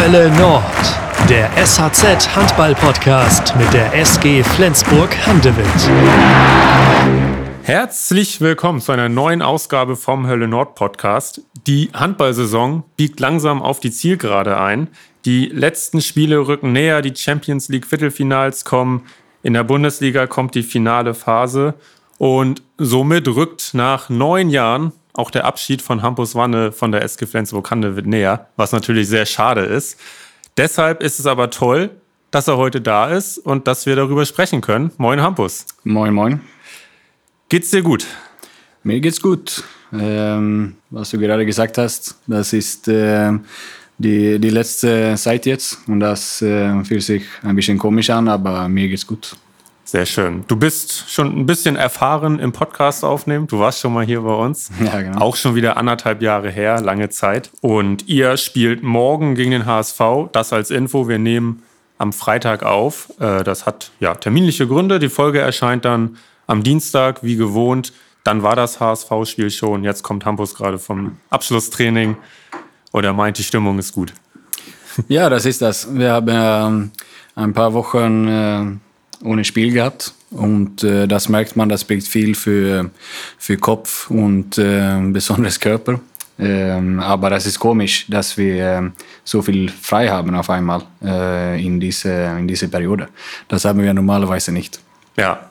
Hölle Nord, der SHZ Handball Podcast mit der SG Flensburg Handewitt. Herzlich willkommen zu einer neuen Ausgabe vom Hölle Nord Podcast. Die Handballsaison biegt langsam auf die Zielgerade ein. Die letzten Spiele rücken näher, die Champions League Viertelfinals kommen. In der Bundesliga kommt die finale Phase und somit rückt nach neun Jahren auch der Abschied von Hampus Wanne von der SG Flensburg-Handewitt näher, was natürlich sehr schade ist. Deshalb ist es aber toll, dass er heute da ist und dass wir darüber sprechen können. Moin Hampus. Moin, moin. Geht's dir gut? Mir geht's gut. Ähm, was du gerade gesagt hast, das ist äh, die, die letzte Zeit jetzt und das äh, fühlt sich ein bisschen komisch an, aber mir geht's gut. Sehr schön. Du bist schon ein bisschen erfahren im Podcast aufnehmen. Du warst schon mal hier bei uns. Ja, genau. Auch schon wieder anderthalb Jahre her, lange Zeit. Und ihr spielt morgen gegen den HSV. Das als Info. Wir nehmen am Freitag auf. Äh, das hat ja terminliche Gründe. Die Folge erscheint dann am Dienstag, wie gewohnt. Dann war das HSV-Spiel schon. Jetzt kommt Hampus gerade vom Abschlusstraining. Und er meint, die Stimmung ist gut. Ja, das ist das. Wir haben ähm, ein paar Wochen äh, ohne Spiel gehabt. Und äh, das merkt man, das bringt viel für, für Kopf und äh, besonders Körper. Ähm, aber das ist komisch, dass wir äh, so viel frei haben auf einmal äh, in, diese, in dieser Periode. Das haben wir normalerweise nicht. Ja,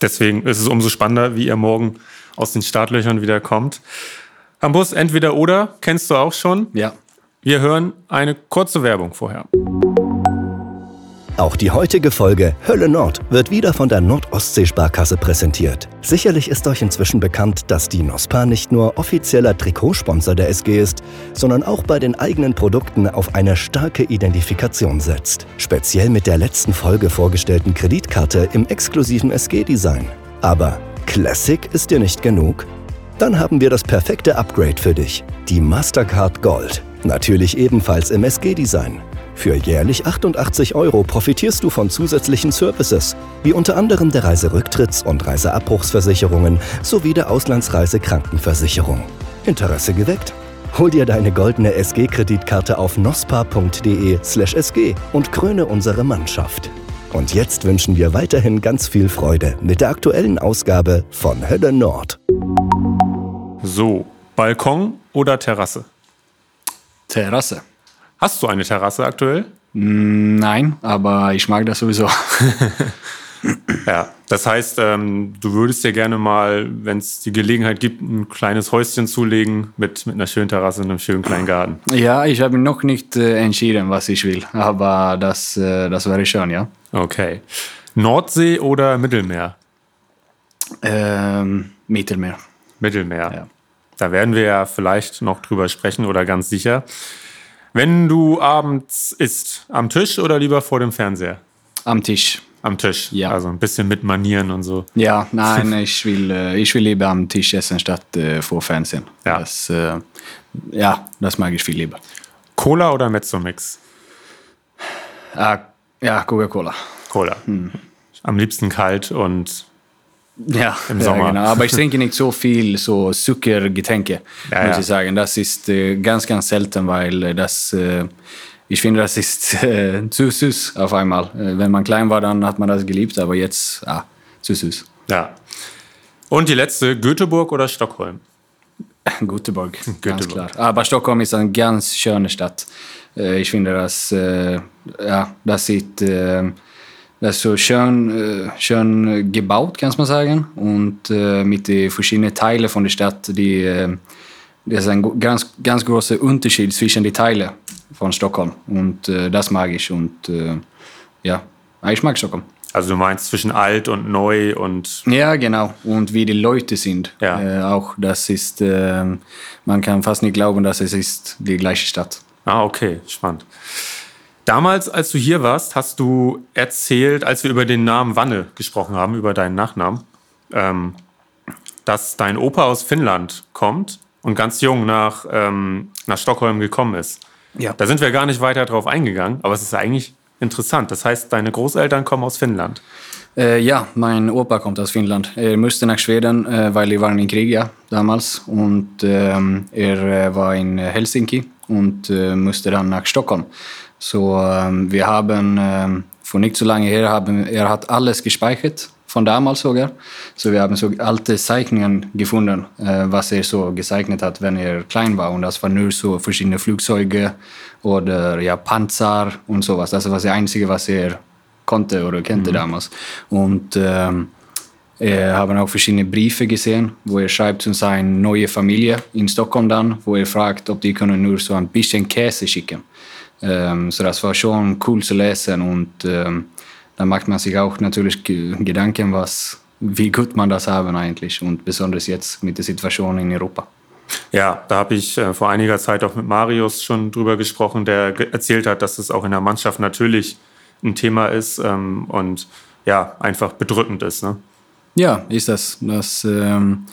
deswegen ist es umso spannender, wie ihr morgen aus den Startlöchern wieder kommt. Ambus, entweder oder, kennst du auch schon? Ja. Wir hören eine kurze Werbung vorher. Auch die heutige Folge Hölle Nord wird wieder von der Nordostsee-Sparkasse präsentiert. Sicherlich ist euch inzwischen bekannt, dass die NOSPA nicht nur offizieller Trikotsponsor der SG ist, sondern auch bei den eigenen Produkten auf eine starke Identifikation setzt. Speziell mit der letzten Folge vorgestellten Kreditkarte im exklusiven SG-Design. Aber Classic ist dir nicht genug? Dann haben wir das perfekte Upgrade für dich. Die Mastercard Gold. Natürlich ebenfalls im SG-Design. Für jährlich 88 Euro profitierst du von zusätzlichen Services, wie unter anderem der Reiserücktritts- und Reiseabbruchsversicherungen sowie der Auslandsreisekrankenversicherung. Interesse geweckt? Hol dir deine goldene SG-Kreditkarte auf nospa.de/sg und kröne unsere Mannschaft. Und jetzt wünschen wir weiterhin ganz viel Freude mit der aktuellen Ausgabe von Hölle Nord. So, Balkon oder Terrasse? Terrasse. Hast du eine Terrasse aktuell? Mm, Nein, aber ich mag das sowieso. Ja, das heißt, ähm, du würdest dir gerne mal, wenn es die Gelegenheit gibt, ein kleines Häuschen zulegen mit, mit einer schönen Terrasse und einem schönen kleinen Garten. ja, ich habe noch nicht äh, entschieden, was ich will, aber das, äh, das wäre schön, ja. Okay. Nordsee oder Mittelmeer? Ähm, Mittelmeer. Mittelmeer. Ja. Da werden wir ja vielleicht noch drüber sprechen oder ganz sicher. Wenn du abends isst, am Tisch oder lieber vor dem Fernseher? Am Tisch. Am Tisch. Ja. Also ein bisschen mit Manieren und so. Ja, nein, ich will, äh, ich will lieber am Tisch essen statt äh, vor Fernsehen. Ja. Das, äh, ja, das mag ich viel lieber. Cola oder Mezzomix? Ah, ja, Coca-Cola. Cola. Hm. Am liebsten kalt und Ja, ja. Genau. Aber ich trinke nicht so viel so Zuckergetränke, Ja, muss ich sagen. Das ist äh, ganz, ganz selten, weil das, äh, ich finde, das ist äh, zu süß auf einmal. Äh, wenn man klein war, dann hat man das geliebt, aber jetzt, ah, zu süß. ja. Und die letzte, Göteborg oder Stockholm? Göteborg, ganz Göteborg. klar. Aber Stockholm ist eine ganz schöne Stadt. Ich finde, das, ja, das sieht das ist so schön, äh, schön gebaut, kann man sagen. Und äh, mit den verschiedenen Teilen von der Stadt, die, äh, das ist ein ganz, ganz großer Unterschied zwischen den Teilen von Stockholm. Und äh, das mag ich. Und ja, ich mag Stockholm. Also du meinst zwischen alt und neu und Ja, genau. Und wie die Leute sind. Ja. Äh, auch das ist, äh, man kann fast nicht glauben, dass es ist die gleiche Stadt. Ah, okay, spannend. Damals, als du hier warst, hast du erzählt, als wir über den Namen Wanne gesprochen haben, über deinen Nachnamen, ähm, dass dein Opa aus Finnland kommt und ganz jung nach, ähm, nach Stockholm gekommen ist. Ja. Da sind wir gar nicht weiter drauf eingegangen, aber es ist eigentlich interessant. Das heißt, deine Großeltern kommen aus Finnland. Äh, ja, mein Opa kommt aus Finnland. Er musste nach Schweden, äh, weil die waren im Krieg ja, damals. Und ähm, er äh, war in Helsinki und äh, musste dann nach Stockholm. So ähm, wir haben ähm, vor nicht so lange her haben er hat alles gespeichert von damals sogar. So wir haben so alte Zeichnungen gefunden, äh, was er so gezeichnet hat, wenn er klein war. Und das war nur so verschiedene Flugzeuge oder ja, Panzer und sowas. Das war das Einzige, was er konnte oder kannte mhm. damals. Und ähm, wir haben auch verschiedene Briefe gesehen, wo er schreibt zu seiner neuen Familie in Stockholm dann, wo er fragt, ob die können nur so ein bisschen Käse schicken. Ähm, so das war schon cool zu lesen und ähm, da macht man sich auch natürlich Gedanken, was, wie gut man das haben eigentlich und besonders jetzt mit der Situation in Europa. Ja, da habe ich äh, vor einiger Zeit auch mit Marius schon drüber gesprochen, der erzählt hat, dass es auch in der Mannschaft natürlich ein Thema ist ähm, und ja, einfach bedrückend ist. Ne? Ja, ist das. das ähm,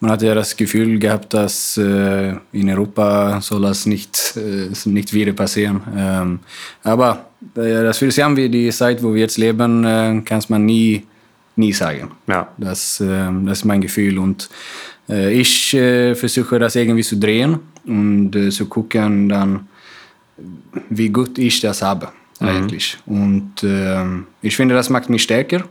man hat ja das Gefühl gehabt, dass äh, in Europa soll das nicht, äh, nicht wieder passieren. Ähm, aber äh, das will sagen, wie die Zeit, wo wir jetzt leben, äh, kann man nie, nie sagen. Ja. Das, ähm, das ist mein Gefühl. Und äh, ich äh, versuche das irgendwie zu drehen und zu gucken, dann, wie gut ich das habe mhm. eigentlich. Und ähm, ich finde, das macht mich stärker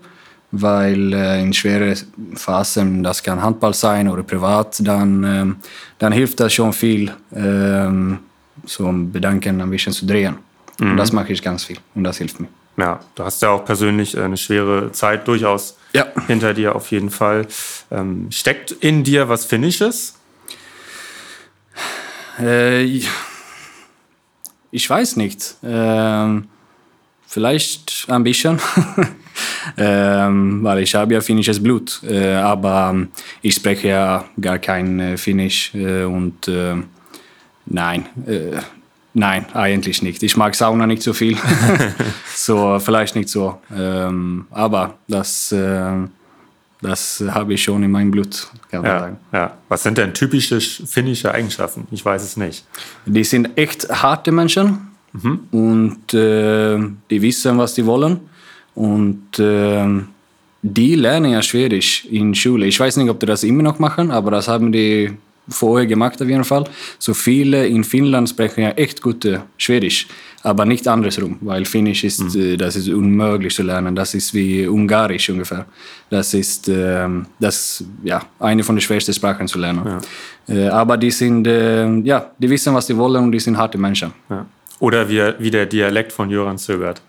weil äh, in schweren Phasen, das kann Handball sein oder privat, dann, äh, dann hilft das schon viel, äh, so Bedanken ein bisschen zu drehen. Mhm. Und das mache ich ganz viel und das hilft mir. Ja, du hast ja auch persönlich eine schwere Zeit durchaus ja. hinter dir auf jeden Fall. Ähm, steckt in dir was Finnisches? Äh, ich weiß nicht. Ähm, vielleicht ein bisschen. ähm, weil ich habe ja finnisches Blut, äh, aber ich spreche ja gar kein äh, Finnisch äh, und äh, nein, nein, eigentlich nicht. Ich mag Sauna nicht so viel, so vielleicht nicht so, ähm, aber das das habe ich schon in meinem Blut. Kann man ja, sagen. ja. Was sind denn typische finnische Eigenschaften? Ich weiß es nicht. Die sind echt harte Menschen mhm. und äh, die wissen, was die wollen. Und äh, die lernen ja Schwedisch in Schule. Ich weiß nicht, ob die das immer noch machen, aber das haben die vorher gemacht auf jeden Fall. So viele in Finnland sprechen ja echt gute Schwedisch, aber nicht andersrum, weil Finnisch ist, mhm. Äh, das ist unmöglich zu lernen. Das ist wie Ungarisch ungefähr. Das ist äh, das, ja, eine von den schwersten Sprachen zu lernen. Ja. Äh, aber die sind, äh, ja, die wissen, was sie wollen und die sind harte Menschen. Ja. Oder wie, wie der Dialekt von Jöran Sögert.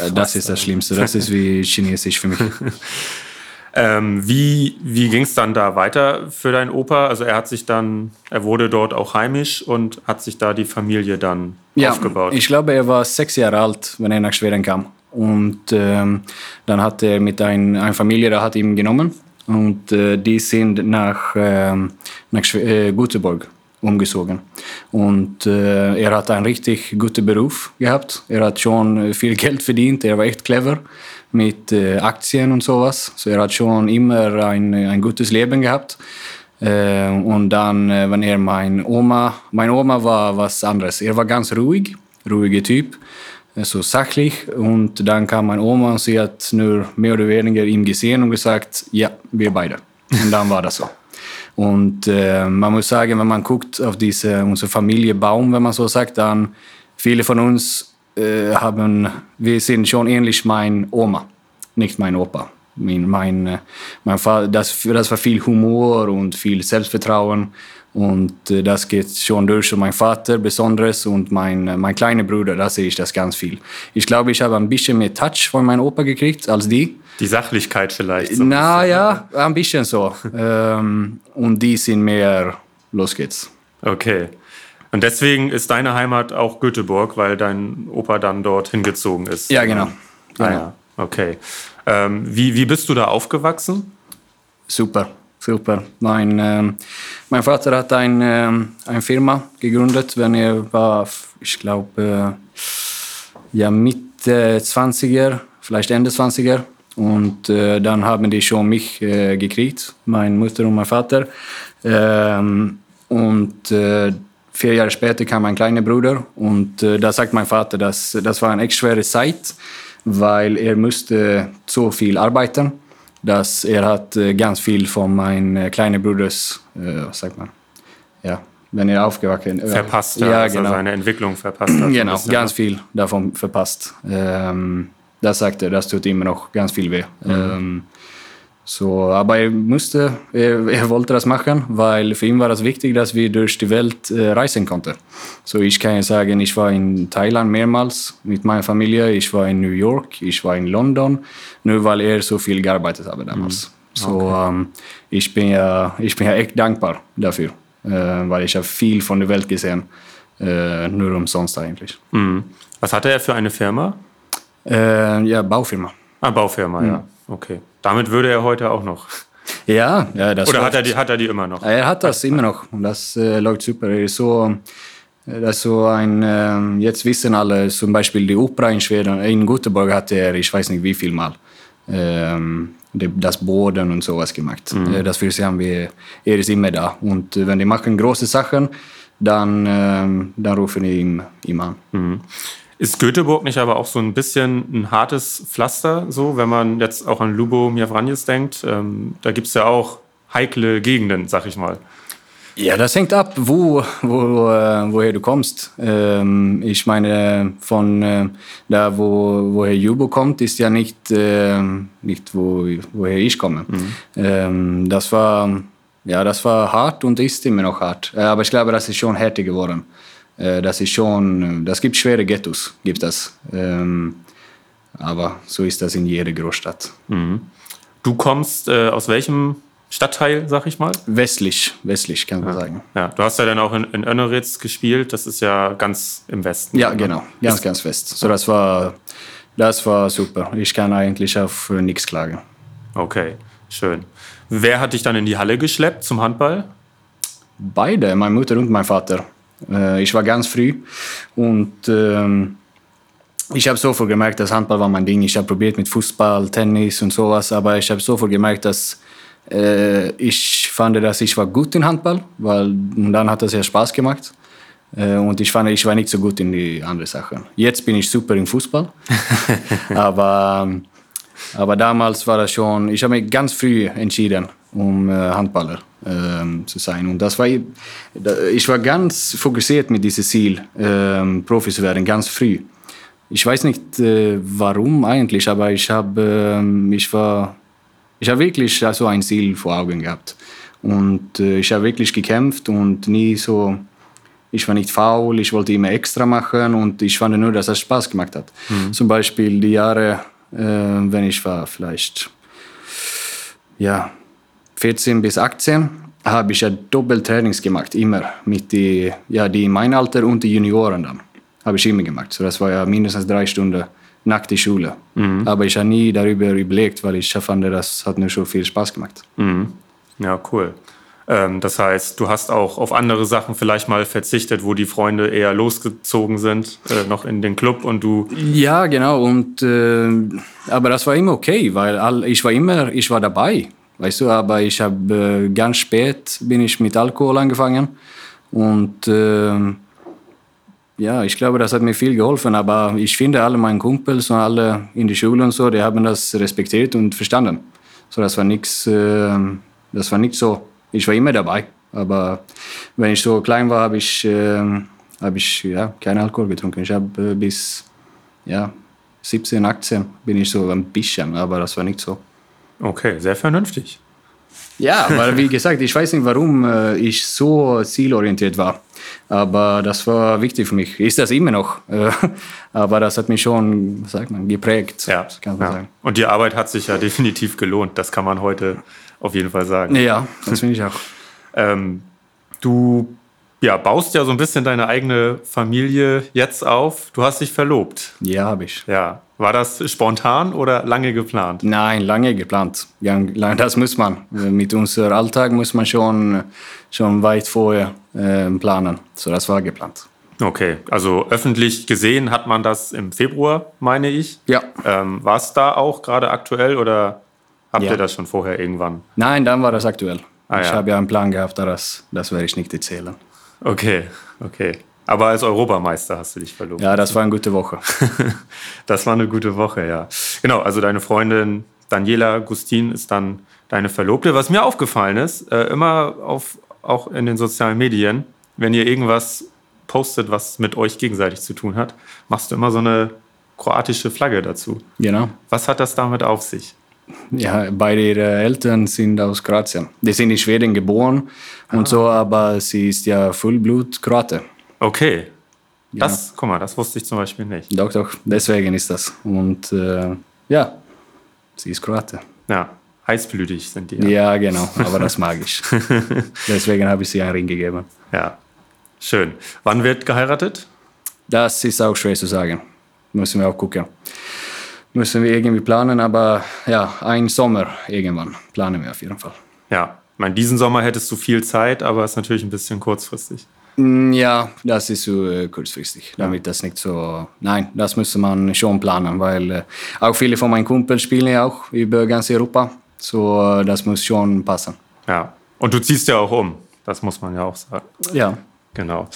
Äh, das ist das Schlimmste. Das ist wie Chinesisch für mich. ähm, wie wie ging es dann da weiter für deinen Opa? Also er hat sich dann, er wurde dort auch heimisch und hat sich da die Familie dann ja, aufgebaut. Ich glaube, er war sechs Jahre alt, wenn er nach Schweden kam. Und ähm, dann hat er mit ein, einer Familie, der hat ihn genommen und äh, die sind nach, äh, nach äh, Göteborg umgezogen. Und äh, er hat einen richtig guten Beruf gehabt. Er hat schon viel Geld verdient. Er war echt clever mit äh, Aktien und sowas. So er hat schon immer ein, ein gutes Leben gehabt. Äh, und dann, äh, wenn er mein Oma, meine Oma war was anderes. Er war ganz ruhig, ruhiger Typ, äh, so sachlich. Und dann kam meine Oma und sie hat nur mehr oder weniger ihn gesehen und gesagt, ja, wir beide. Und dann war das so. Und äh, man muss sagen, wenn man guckt auf diese, unsere Familie Baum, wenn man so sagt, dann viele von uns äh, haben, wir sind schon ähnlich mein Oma, nicht mein Opa. Mein, mein, äh, mein das, das war viel Humor und viel Selbstvertrauen. Und äh, das geht schon durch mein Vater besonders und mein, äh, mein kleiner Bruder, da sehe ich das ganz viel. Ich glaube, ich habe ein bisschen mehr Touch von meinem Opa gekriegt als die. Die Sachlichkeit vielleicht. So Na ja, ein bisschen so. ähm, und die sind mehr, los geht's. Okay. Und deswegen ist deine Heimat auch Göteborg, weil dein Opa dann dort hingezogen ist. Ja, genau. Ah, ja. Okay. Ähm, wie, wie bist du da aufgewachsen? Super super. Mein, äh, mein Vater hat ein, äh, eine Firma gegründet, wenn er war, ich glaube, äh, ja, Mitte 20er, vielleicht Ende 20er. Und äh, dann haben die schon mich äh, gekriegt, meine Mutter und mein Vater. Ähm, und vier Jahre später kam mein kleiner Bruder. Und da sagt mein Vater, dass das war eine echt schwere Zeit, weil er musste so viel arbeiten dass er hat äh, ganz viel von meinen äh, kleinen Bruders, äh, was sagt man, ja, wenn er aufgewachsen ist. Verpasst, ja, dass genau. seine Entwicklung verpasst hat. Genau, bisschen, ganz ne? viel davon verpasst. Ähm, das sagt er, das tut immer noch ganz viel weh. Ähm, so, aber er musste, er, er wollte das machen, weil für ihn war das wichtig, dass wir durch die Welt äh, reisen konnten. So, ich kann ja sagen, ich war in Thailand mehrmals mit meiner Familie, ich war in New York, ich war in London, nur weil er so viel gearbeitet habe damals. So, ähm, ich, bin ja, ich bin ja echt dankbar dafür, äh, weil ich habe viel von der Welt gesehen, äh, nur umsonst eigentlich. Mhm. Was hatte er für eine Firma? Äh, ja, Baufirma. Ah, Baufirma, Mhm. ja. Okay. Damit würde er heute auch noch. Ja, ja das Oder läuft. hat er die, hat er die immer noch? Er hat das immer noch und das äh, läuft super. Er ist so, äh, das ist so ein, ähm, jetzt wissen alle, zum Beispiel die Opera in Schweden, in Göteborg hatte er, ich weiß nicht wie viel Mal, ähm, das Boden und sowas gemacht. Äh, das will sagen, wir, er ist immer da. Und äh, wenn die machen große Sachen, dann, ähm, dann rufen die ihn, ihn an. Ist Göteborg nicht aber auch so ein bisschen ein hartes Pflaster, so, wenn man jetzt auch an Lubomir Vranjes denkt? Ähm, da gibt es ja auch heikle Gegenden, sag ich mal. Ja, das hängt ab, wo, wo, äh, woher du kommst. Ähm, ich meine, von äh, da, wo, woher Jubo kommt, ist ja nicht, äh, nicht wo, woher ich komme. Ähm, das, war, ja, das war hart und ist immer noch hart. Äh, aber ich glaube, das ist schon härter geworden. Äh, das ist schon, das gibt schwere Ghettos, gibt das. Ähm, aber so ist das in jeder Großstadt. Du kommst äh, aus welchem Stadtteil, sag ich mal? Westlich, westlich kann man sagen. Ja, du hast ja dann auch in, in Önneritz gespielt, das ist ja ganz im Westen. Ja, genau. Ganz, ganz fest. So, das war, das war super. Ich kann eigentlich auf äh, nichts klagen. Okay, schön. Wer hat dich dann in die Halle geschleppt zum Handball? Beide, meine Mutter und mein Vater. Äh, ich war ganz früh und ähm, ich habe sofort gemerkt, dass Handball war mein Ding. Ich habe probiert mit Fußball, Tennis und sowas, aber ich habe sofort gemerkt, dass äh, ich fand, dass ich war gut in Handball, weil dann hat das ja Spaß gemacht. Äh, und ich fand, ich war nicht so gut in die anderen Sachen. Jetzt bin ich super im Fußball, aber aber damals war das schon, ich habe mich ganz früh entschieden, um äh, Handballer ähm, zu sein. Und das war, ich war ganz fokussiert mit diesem Ziel, ähm, Profi zu werden, ganz früh. Ich weiß nicht äh, warum eigentlich, aber ich habe, ähm, ich war, ich habe wirklich so ein Ziel vor Augen gehabt. Und äh, ich habe wirklich gekämpft und nie so, ich war nicht faul, ich wollte immer extra machen und ich fand nur, dass es Spaß gemacht hat. Zum Beispiel die Jahre, äh, wenn ich war vielleicht ja, 14 bis 18, habe ich ja Doppeltrainings gemacht, immer mit die, ja, die in meinem Alter und die Junioren dann. Habe ich immer gemacht. So, das war ja mindestens drei Stunden nach der Schule. Aber ich habe nie darüber überlegt, weil ich fand, das hat mir schon viel Spaß gemacht. Ja, cool. Ähm, das heißt, du hast auch auf andere Sachen vielleicht mal verzichtet, wo die Freunde eher losgezogen sind, äh, noch in den Club und du. Ja, genau. Und, äh, aber das war immer okay, weil all, ich war immer, ich war dabei, weißt du. Aber ich habe äh, ganz spät bin ich mit Alkohol angefangen und äh, ja, ich glaube, das hat mir viel geholfen. Aber ich finde, alle meine Kumpels und alle in der Schule und so, die haben das respektiert und verstanden. So, das war nichts, äh, das war nicht so. Ich war immer dabei. Aber wenn ich so klein war, habe ich, äh, habe ich ja, keinen Alkohol getrunken. Ich habe äh, bis ja, 17, 18 bin ich so ein bisschen, aber das war nicht so. Okay, sehr vernünftig. Ja, weil wie gesagt, ich weiß nicht, warum äh, ich so zielorientiert war. Aber das war wichtig für mich. Ist das immer noch. Äh, aber das hat mich schon, was sagt man, geprägt. Ja, kann man ja. sagen. Und die Arbeit hat sich ja definitiv gelohnt. Das kann man heute auf jeden Fall sagen. Ja, das finde ich auch. Ähm, du ja, baust ja so ein bisschen deine eigene Familie jetzt auf. Du hast dich verlobt. Ja, habe ich. Ja. War das spontan oder lange geplant? Nein, lange geplant. Das muss man. Mit unserem Alltag muss man schon, schon weit vorher äh, planen. So, das war geplant. Okay, also öffentlich gesehen hat man das im Februar, meine ich. Ja. Ähm, War es da auch gerade aktuell oder habt Ja. ihr das schon vorher irgendwann? Nein, dann war das aktuell. Ah, ich ja. habe ja einen Plan gehabt, das, das werde ich nicht erzählen. Okay, okay. Aber als Europameister hast du dich verlobt. Ja, das war eine gute Woche. Das war eine gute Woche, ja. Genau, also deine Freundin Daniela Gustin ist dann deine Verlobte. Was mir aufgefallen ist, äh, immer auf, auch in den sozialen Medien, wenn ihr irgendwas postet, was mit euch gegenseitig zu tun hat, machst du immer so eine kroatische Flagge dazu. Genau. Was hat das damit auf sich? Ja, beide ihre Eltern sind aus Kroatien. Die sind in Schweden geboren und so, aber sie ist ja Vollblut-Kroate. Okay. Das, guck mal, das wusste ich zum Beispiel nicht. Doch, doch, deswegen ist das. Und äh, ja, sie ist Kroate. Ja, heißblütig sind die. Ja, genau, aber das mag ich. deswegen habe ich sie einen Ring gegeben. Ja, schön. Wann wird geheiratet? Das ist auch schwer zu sagen. Müssen wir auch gucken. Müssen wir irgendwie planen, aber ja, ein Sommer irgendwann planen wir auf jeden Fall. Ja, ich meine, diesen Sommer hättest du viel Zeit, aber ist natürlich ein bisschen kurzfristig. Mm, Ja, das ist so äh, kurzfristig, damit das nicht so... Nein, das müsste man schon planen, weil äh, auch viele von meinen Kumpels spielen ja auch über ganz Europa. So, äh, das muss schon passen. Ja. Und du ziehst ja auch um. Das muss man ja auch sagen. Ja. Genau.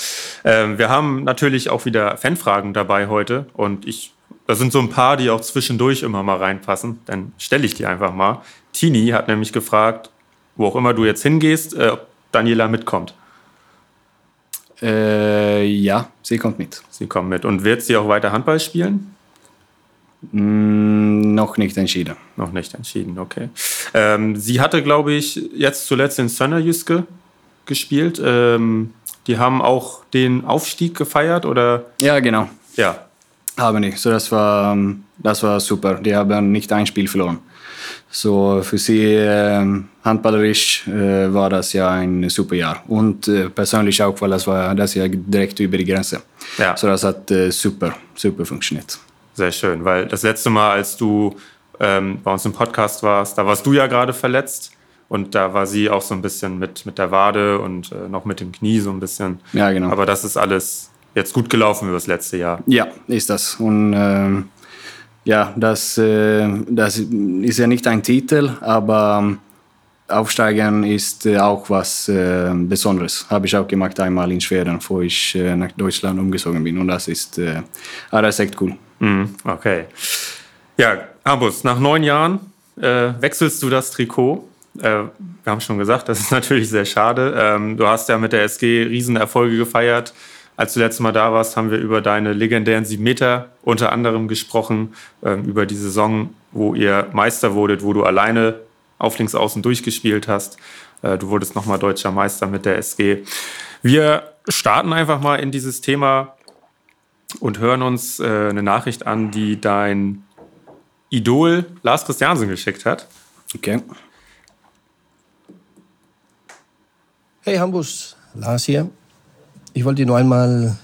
Ähm, wir haben natürlich auch wieder Fanfragen dabei heute und ich, da sind so ein paar, die auch zwischendurch immer mal reinpassen. Dann stelle ich die einfach mal. Tini hat nämlich gefragt, wo auch immer du jetzt hingehst, äh, ob Daniela mitkommt. Äh, ja, sie kommt mit. Sie kommt mit. Und wird sie auch weiter Handball spielen? Mm, noch nicht entschieden. Noch nicht entschieden, okay. Ähm, sie hatte, glaube ich, jetzt zuletzt in Sönnerjyske gespielt. Ähm, die haben auch den Aufstieg gefeiert, oder? Ja, genau. Ja, Haben die. So, das war, ähm, das war super. Die haben nicht ein Spiel verloren. So für sie ähm, handballerisch äh, war das ja ein super Jahr. Und äh, persönlich auch, weil das war das ja direkt über die Grenze. Ja. So das hat äh, super, super funktioniert. Sehr schön, weil das letzte Mal, als du ähm, bei uns im Podcast warst, da warst du ja gerade verletzt und da war sie auch so ein bisschen mit, mit der Wade und äh, noch mit dem Knie so ein bisschen. Ja, genau. Aber das ist alles jetzt gut gelaufen über das letzte Jahr. Ja, ist das. Und ähm, ja, das, äh, das ist ja nicht ein Titel, aber ähm, Aufsteigen ist äh, auch was äh, Besonderes. Habe ich auch gemacht einmal in Schweden, bevor ich nach Deutschland umgezogen bin. Und das ist, äh, ah, das ist echt cool. Mhm, okay. Ja, Ambus, nach neun Jahren wechselst du das Trikot. Wir haben schon gesagt, das ist natürlich sehr schade. Ähm, du hast ja mit der SG Riesenerfolge gefeiert. Als du letztes Mal da warst, haben wir über deine legendären sieben Meter unter anderem gesprochen, ähm, über die Saison, wo ihr Meister wurdet, wo du alleine auf links außen durchgespielt hast. Äh, du wurdest nochmal deutscher Meister mit der SG. Wir starten einfach mal in dieses Thema und hören uns äh, eine Nachricht an, die dein Idol Lars Christiansen geschickt hat. Okay. Hey Hambus, Lars hier. Ich wollte dir nur einmal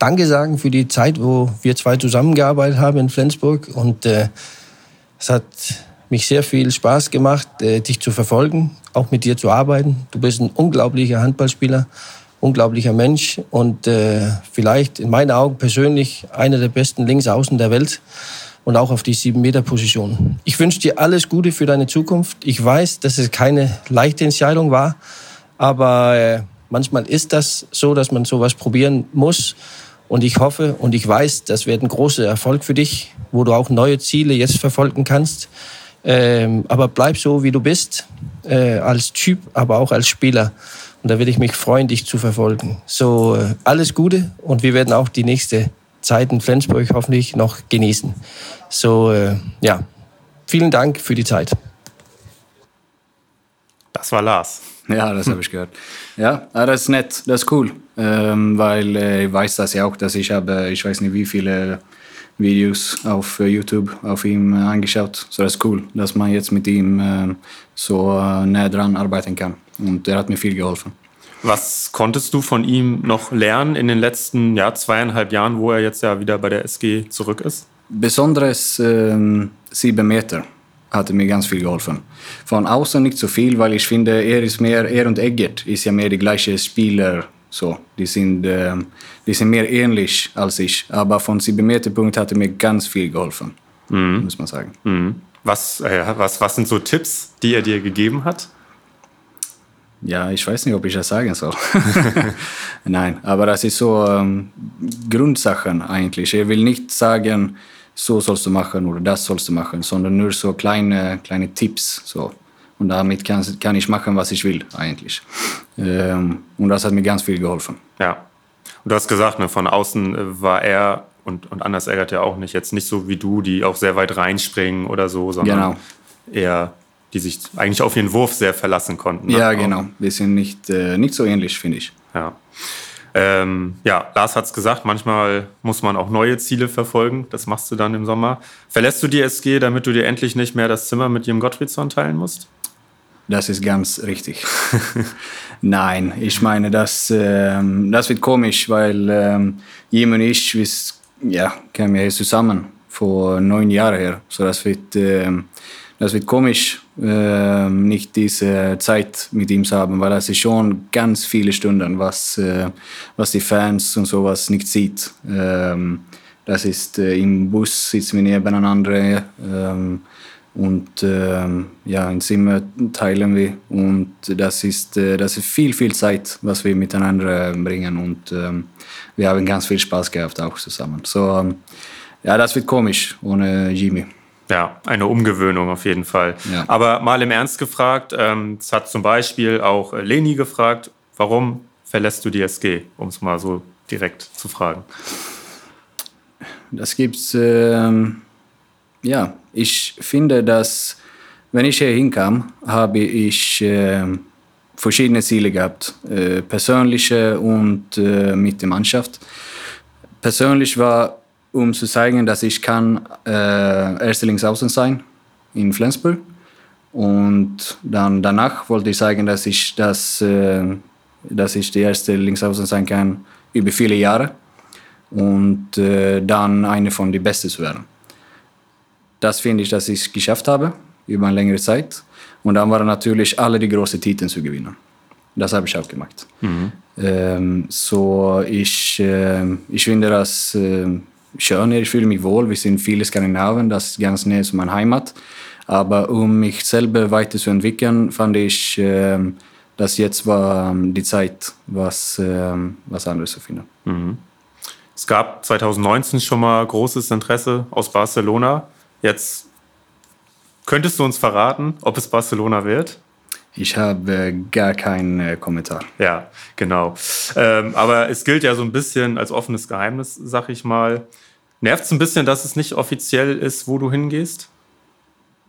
Danke sagen für die Zeit, wo wir zwei zusammengearbeitet haben in Flensburg. Und äh, es hat mich sehr viel Spaß gemacht, äh, dich zu verfolgen, auch mit dir zu arbeiten. Du bist ein unglaublicher Handballspieler, unglaublicher Mensch und äh, vielleicht in meinen Augen persönlich einer der besten Linksaußen der Welt und auch auf die 7-Meter-Position. Ich wünsche dir alles Gute für deine Zukunft. Ich weiß, dass es keine leichte Entscheidung war, aber äh, manchmal ist das so, dass man sowas probieren muss. Und ich hoffe und ich weiß, das wird ein großer Erfolg für dich, wo du auch neue Ziele jetzt verfolgen kannst. Ähm, aber bleib so, wie du bist, äh, als Typ, aber auch als Spieler. Und da würde ich mich freuen, dich zu verfolgen. So, äh, alles Gute und wir werden auch die nächste Zeit in Flensburg hoffentlich noch genießen. So, äh, ja, vielen Dank für die Zeit. Das war Lars. Ja, das habe ich gehört. Ja, ah, das ist nett, das ist cool. Ähm, weil äh, ich weiß das ja auch, dass ich habe, ich weiß nicht wie viele Videos auf äh, YouTube auf ihm äh, angeschaut. So das ist cool, dass man jetzt mit ihm äh, so äh, näher dran arbeiten kann. Und er hat mir viel geholfen. Was konntest du von ihm noch lernen in den letzten ja, zweieinhalb Jahren, wo er jetzt ja wieder bei der SG zurück ist? Besonderes ähm, sieben Meter hatte mir ganz viel geholfen. Von außen nicht so viel, weil ich finde, er ist mehr, er und Eggert ist ja mehr die gleiche Spieler. So, die sind, ähm, die sind mehr ähnlich als ich. Aber von sieben Meter Punkt hat er mir ganz viel geholfen, muss man sagen. Mhm. Was, äh, was, was sind so Tipps, die er dir gegeben hat? Ja, ich weiß nicht, ob ich das sagen soll. Nein, aber das ist so ähm, Grundsachen eigentlich. Er will nicht sagen, so sollst du machen oder das sollst du machen, sondern nur so kleine, kleine Tipps. So. Und damit kann, kann ich machen, was ich will eigentlich. Ähm, und das hat mir ganz viel geholfen. Ja. Und du hast gesagt, ne, von außen äh, war er und, und Anders Eggert ja auch nicht, jetzt nicht so wie du, die auch sehr weit reinspringen oder so, sondern Genau. eher, die sich eigentlich auf ihren Wurf sehr verlassen konnten. ne? Ja, genau. Wir sind nicht, äh, nicht so ähnlich, finde ich. Ja. Ähm, ja, Lars hat es gesagt, manchmal muss man auch neue Ziele verfolgen. Das machst du dann im Sommer. Verlässt du die SG, damit du dir endlich nicht mehr das Zimmer mit Jim Gottfriedson teilen musst? Das ist ganz richtig. Nein, ich meine, das, ähm, das wird komisch, weil ähm, Jim und ich, wir ja, kamen ja zusammen vor neun Jahren her. So das wird, ähm, das wird komisch, ähm, nicht diese Zeit mit ihm zu haben, weil das ist schon ganz viele Stunden, was, äh, was die Fans und sowas nicht sieht. Ähm, das ist äh, im Bus sitzen wir nebeneinander. Ähm, und ähm, ja, ein Zimmer teilen wir und das ist, äh, das ist viel, viel Zeit, was wir miteinander bringen und ähm, wir haben ganz viel Spaß gehabt auch zusammen. So, ähm, ja, das wird komisch ohne Jimmy. Ja, eine Umgewöhnung auf jeden Fall. Ja. Aber mal im Ernst gefragt, ähm, es hat zum Beispiel auch äh, Leni gefragt, warum verlässt du die SG, um es mal so direkt zu fragen. Das gibt's, ähm, ja, ich finde, dass wenn ich hier hinkam, habe ich ähm, verschiedene Ziele gehabt, äh, persönliche und äh, mit der Mannschaft. Persönlich war, um zu zeigen, dass ich kann äh, erste Linksaußen sein in Flensburg. Und dann danach wollte ich sagen, dass ich, das, äh, dass ich der erste Linksaußen sein kann über viele Jahre und äh, dann eine von den Besten zu werden. Das finde ich, dass ich es geschafft habe über eine längere Zeit. Und dann waren natürlich alle die großen Titel zu gewinnen. Das habe ich auch gemacht. Ähm, so ich, ähm, ich finde das ähm, schön, hier. ich fühle mich wohl. Wir sind viele Skandinavien, das ist ganz näher zu meiner Heimat. Aber um mich selber weiterzuentwickeln, fand ich, ähm, dass jetzt war ähm, die Zeit, was, ähm, was anderes zu finden. Es gab 2019 schon mal großes Interesse aus Barcelona. Jetzt könntest du uns verraten, ob es Barcelona wird? Ich habe äh, gar keinen äh, Kommentar. Ja, genau. Ähm, aber es gilt ja so ein bisschen als offenes Geheimnis, sag ich mal. Nervt es ein bisschen, dass es nicht offiziell ist, wo du hingehst?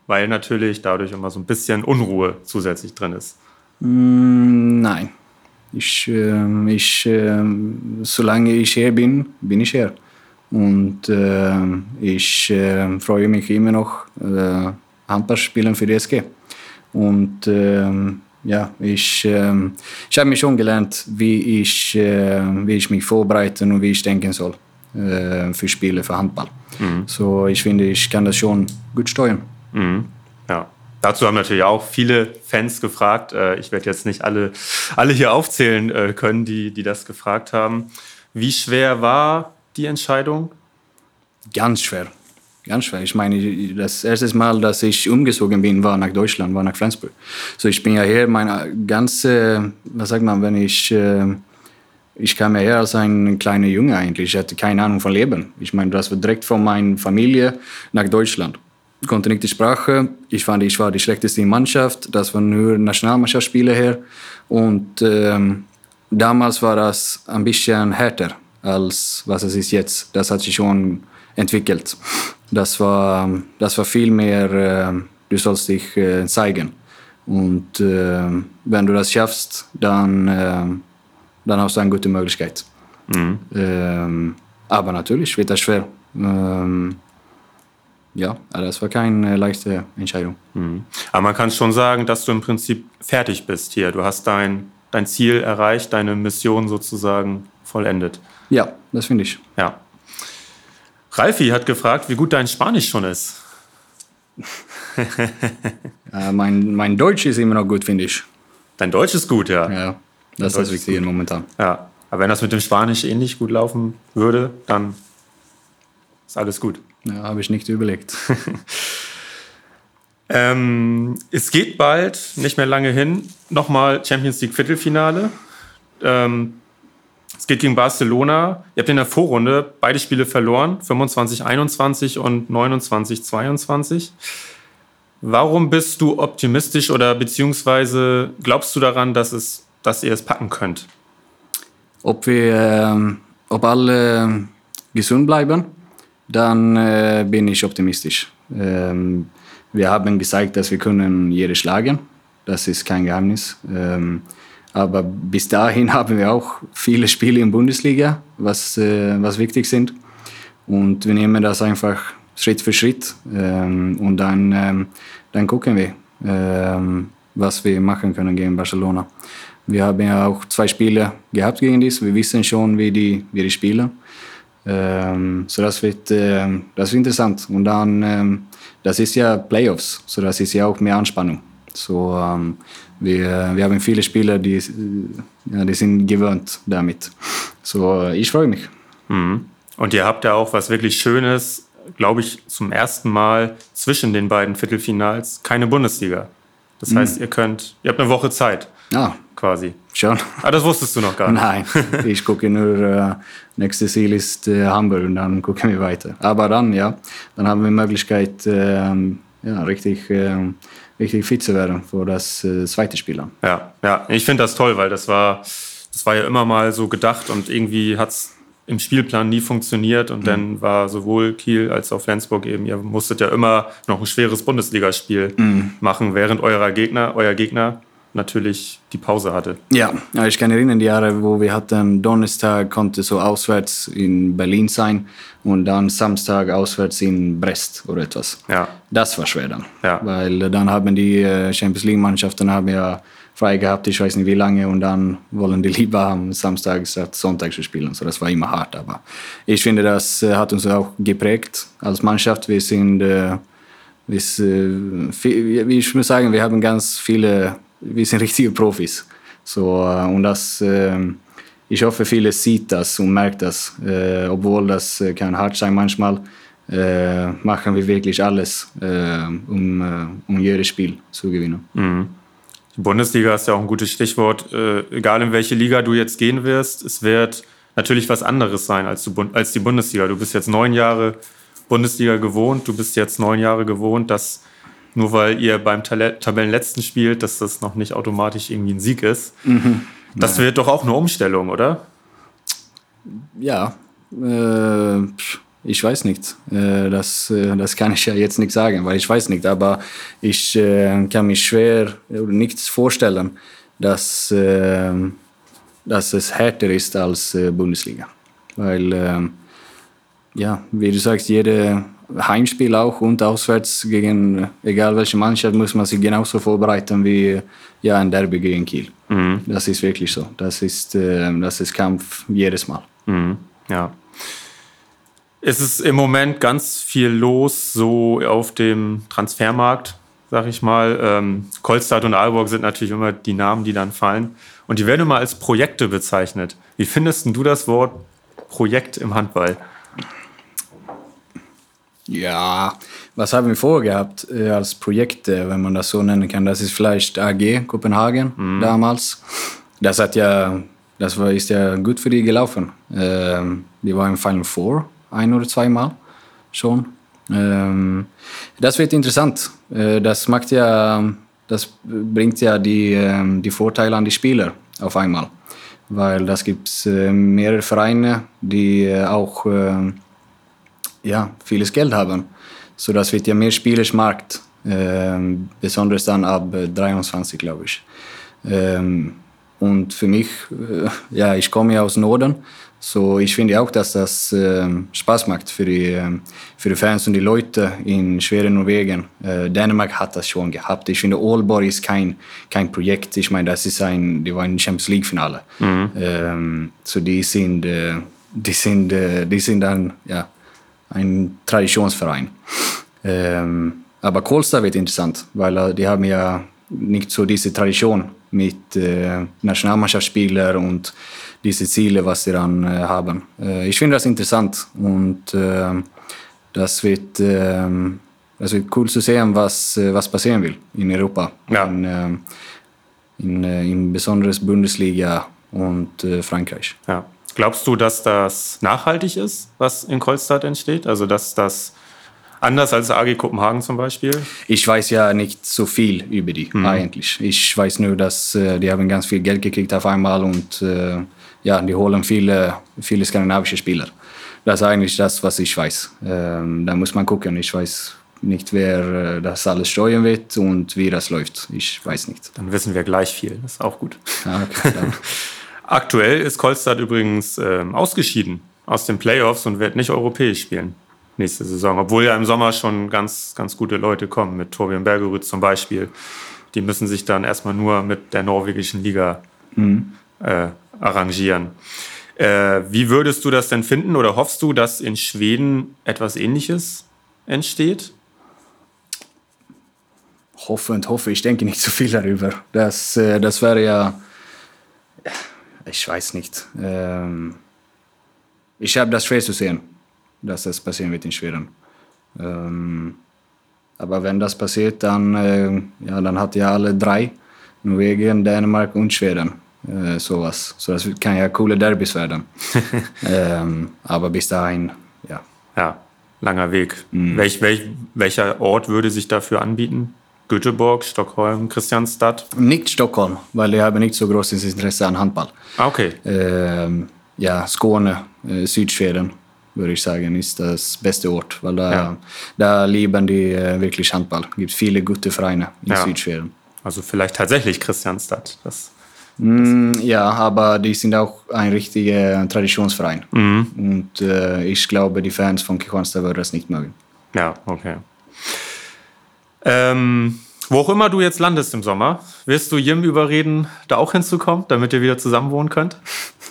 Weil natürlich dadurch immer so ein bisschen Unruhe zusätzlich drin ist. Mm, nein. Ich, ähm, ich, ähm, solange ich hier bin, bin ich hier. Und ähm, ich freue mich immer noch, äh, Handball spielen für die SG. Und ja, ich, ich habe mich schon gelernt, wie ich, äh, wie ich mich vorbereiten und wie ich denken soll für Spiele, für Handball. So, ich finde, ich kann das schon gut steuern. Mhm. Ja. Dazu haben natürlich auch viele Fans gefragt. Äh, Ich werde jetzt nicht alle, alle hier aufzählen äh, können, die, die das gefragt haben. Wie schwer war die Entscheidung? Ganz schwer. Ganz schwer. Ich meine, das erste Mal, dass ich umgezogen bin, war nach Deutschland, war nach Flensburg. So, ich bin ja hier, meine ganze, was sagt man, wenn ich, äh, ich kam her als ein kleiner Junge eigentlich. Ich hatte keine Ahnung von Leben. Ich meine, das war direkt von meiner Familie nach Deutschland. Ich konnte nicht die Sprache. Ich fand, ich war die schlechteste in Mannschaft. Das waren nur Nationalmannschaftsspiele her. Und ähm, damals war das ein bisschen härter als was es ist jetzt. Das hat sich schon entwickelt. Das war, das war viel mehr, äh, du sollst dich äh, zeigen. Und äh, wenn du das schaffst, dann, äh, dann hast du eine gute Möglichkeit. Ähm, aber natürlich wird das schwer. Ähm, ja, aber das war keine leichte Entscheidung. Aber man kann schon sagen, dass du im Prinzip fertig bist hier. Du hast dein, dein Ziel erreicht, deine Mission sozusagen vollendet. Ja, das finde ich. Ja. Ralfi hat gefragt, wie gut dein Spanisch schon ist. Äh, mein, mein Deutsch ist immer noch gut, finde ich. Dein Deutsch ist gut, ja. Ja, das ist das Wichtige momentan. Ja, aber wenn das mit dem Spanisch ähnlich gut laufen würde, dann ist alles gut. Ja, habe ich nicht überlegt. Ähm, es geht bald, nicht mehr lange hin, nochmal Champions League Viertelfinale. Ähm, es geht gegen Barcelona. Ihr habt in der Vorrunde beide Spiele verloren, 25-21 und 29-22. Warum bist du optimistisch oder beziehungsweise glaubst du daran, dass, es, dass ihr es packen könnt? ob wir, ähm, ob alle gesund bleiben, dann äh, bin ich optimistisch. Ähm, wir haben gezeigt, dass wir können jede schlagen. Das ist kein Geheimnis. Ähm, aber bis dahin haben wir auch viele Spiele in Bundesliga, was, äh, was wichtig sind. Und wir nehmen das einfach Schritt für Schritt. Ähm, und dann, ähm, dann gucken wir, ähm, was wir machen können gegen Barcelona. Wir haben ja auch zwei Spiele gehabt gegen die. Wir wissen schon, wie die, wie die spielen. Ähm, so das wird, äh, interessant. Und dann, ähm, das ist ja Playoffs, so das ist ja auch mehr Anspannung. So, ähm, wir, wir haben viele Spieler, die, ja, die sind gewöhnt damit. So, ich freue mich. Mhm. Und ihr habt ja auch was wirklich Schönes, glaube ich, zum ersten Mal zwischen den beiden Viertelfinals keine Bundesliga. Das mhm. heißt, ihr könnt, ihr habt eine Woche Zeit. Ah, quasi. Schon. Ah, das wusstest du noch gar nicht. Nein, ich gucke nur, äh, nächste Ziel ist äh, Hamburg und dann gucken wir weiter. Aber dann, ja, dann haben wir die Möglichkeit, äh, ja, richtig, äh, richtig fit zu werden für das äh, zweite Spiel. Ja, ja, ich finde das toll, weil das war, das war ja immer mal so gedacht und irgendwie hat es im Spielplan nie funktioniert und mhm. dann war sowohl Kiel als auch Flensburg eben, ihr musstet ja immer noch ein schweres Bundesligaspiel mhm. machen, während eurer Gegner, euer Gegner natürlich die Pause hatte. Ja, ich kann erinnern die Jahre, wo wir hatten Donnerstag konnte so auswärts in Berlin sein und dann Samstag auswärts in Brest oder etwas. Ja. Das war schwer dann, ja. weil dann haben die äh, Champions League Mannschaften haben ja frei gehabt, ich weiß nicht wie lange und dann wollen die lieber am Samstag statt Sonntag spielen. So das war immer hart, aber ich finde, das äh, hat uns auch geprägt als Mannschaft. Wir sind äh, wie ich muss sagen, wir haben ganz viele wir sind richtige Profis. So, äh, und das, ähm, ich hoffe, viele sieht das und merkt das. Äh, obwohl das äh, kann hart sein manchmal, machen wir wirklich alles, um, um jedes Spiel zu gewinnen. Mhm. Die Bundesliga ist ja auch ein gutes Stichwort. egal in welche Liga du jetzt gehen wirst, es wird natürlich was anderes sein als, du, als die Bundesliga. Du bist jetzt neun Jahre Bundesliga gewohnt, du bist jetzt neun Jahre gewohnt, dass nur weil ihr beim Tabellenletzten spielt, dass das noch nicht automatisch irgendwie ein Sieg ist. Mhm. Das wird doch auch eine Umstellung, oder? Ja, äh, ich weiß nicht. Äh, das, äh, das kann ich ja jetzt nicht sagen, weil ich weiß nicht. Aber ich äh, kann mich schwer nichts vorstellen, dass, äh, dass es härter ist als Bundesliga. Weil, ja, wie du sagst, jede Heimspiel auch und auswärts gegen egal welche Mannschaft muss man sich genauso vorbereiten wie ja, ein Derby gegen Kiel. Mhm. Das ist wirklich so. Das ist, das ist Kampf jedes Mal. Mhm. Ja. Es ist im Moment ganz viel los, so auf dem Transfermarkt, sag ich mal. Ähm, Kolstadt und Aalborg sind natürlich immer die Namen, die dann fallen. Und die werden immer als Projekte bezeichnet. Wie findest du das Wort Projekt im Handball? Ja, was haben wir vorgehabt äh, als Projekte, wenn man das so nennen kann? Das ist vielleicht AG Kopenhagen mhm. damals. Das hat ja, das war, ist ja gut für die gelaufen. Ähm, die waren im Final Four ein oder zweimal schon. Ähm, das wird interessant. Äh, das macht ja, das bringt ja die, äh, die Vorteile an die Spieler auf einmal, weil das gibt äh, mehrere Vereine, die äh, auch äh, ja, vieles Geld haben. So das wird ja mehr Spielersmarkt, äh, besonders dann ab 23, glaube ich. Ähm, und für mich, äh, ja, ich komme ja aus Norden, so ich finde auch, dass das äh, Spaß macht für die, äh, für die Fans und die Leute in schweren Norwegen. Äh, Dänemark hat das schon gehabt. Ich finde, Aalborg ist kein, kein Projekt. Ich meine, das ist ein, die war ein Champions League-Finale. Mhm. Ähm, so die sind, äh, die sind, äh, die sind dann, ja, ein Traditionsverein. Ähm, aber Kolstad wird interessant, weil äh, die haben ja nicht so diese Tradition mit äh, Nationalmannschaftsspielern und diese Ziele, was sie dann äh, haben. Äh, ich finde das interessant und äh, das, wird, äh, das wird cool zu sehen, was, äh, was passieren will in Europa. Ja. In, in, in besonders Bundesliga und Frankreich. Ja. Glaubst du, dass das nachhaltig ist, was in Kolstadt entsteht? Also, dass das anders als AG Kopenhagen zum Beispiel? Ich weiß ja nicht so viel über die mhm. eigentlich. Ich weiß nur, dass äh, die haben ganz viel Geld gekriegt auf einmal und äh, ja, die holen viele, viele skandinavische Spieler. Das ist eigentlich das, was ich weiß. Ähm, da muss man gucken. Ich weiß nicht, wer äh, das alles steuern wird und wie das läuft. Ich weiß nicht. Dann wissen wir gleich viel. Das ist auch gut. Ja, okay, Aktuell ist Kolstad übrigens äh, ausgeschieden aus den Playoffs und wird nicht europäisch spielen nächste Saison. Obwohl ja im Sommer schon ganz, ganz gute Leute kommen, mit Torbjörn Bergerud zum Beispiel. Die müssen sich dann erstmal nur mit der norwegischen Liga mhm. äh, arrangieren. Äh, wie würdest du das denn finden oder hoffst du, dass in Schweden etwas Ähnliches entsteht? Hoffe und hoffe, ich denke nicht so viel darüber. Das, äh, das wäre ja, ich weiß nicht. Ähm, ich habe das schwer zu sehen dass das passieren wird in Schweden. Ähm, aber wenn das passiert, dann, äh, ja, dann hat ja alle drei, Norwegen, Dänemark und Schweden, äh, sowas. So das kann ja coole Derbys werden. ähm, aber bis dahin, ja. Ja, langer Weg. Mhm. Welch, welch, welcher Ort würde sich dafür anbieten? Göteborg, Stockholm, Christianstadt? Nicht Stockholm, weil ich habe nicht so großes Interesse an Handball. Ah, okay. Ähm, ja, Skåne, äh, Südschweden würde ich sagen, ist das beste Ort, weil da, ja. da lieben die äh, wirklich Handball. Es gibt viele gute Vereine in ja. Südschweden. Also vielleicht tatsächlich Christianstadt. Das, mm, ja, aber die sind auch ein richtiger Traditionsverein. Mhm. Und äh, ich glaube, die Fans von Kristianstad würden das nicht mögen. Ja, okay. Ähm, wo auch immer du jetzt landest im Sommer, wirst du Jim überreden, da auch hinzukommen, damit ihr wieder zusammen wohnen könnt?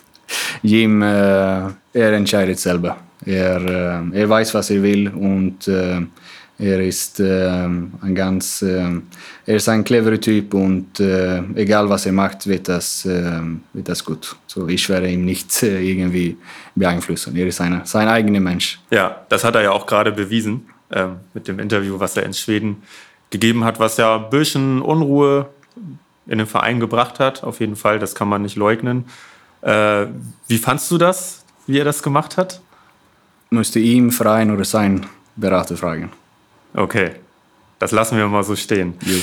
Jim, äh, er entscheidet selber. Er, äh, er weiß, was er will und äh, er ist äh, ein ganz, er ist ein cleverer Typ und egal was er macht, wird das, wird das gut. So, ich werde ihn nicht irgendwie beeinflussen. Er ist eine, sein eigener Mensch. Ja, das hat er ja auch gerade bewiesen ähm, mit dem Interview, was er in Schweden gegeben hat, was ja ein bisschen Unruhe in den Verein gebracht hat. Auf jeden Fall, das kann man nicht leugnen. Äh, wie fandst du das, wie er das gemacht hat? Müsste ihm, Verein oder sein Berater fragen. Okay, das lassen wir mal so stehen. Ja.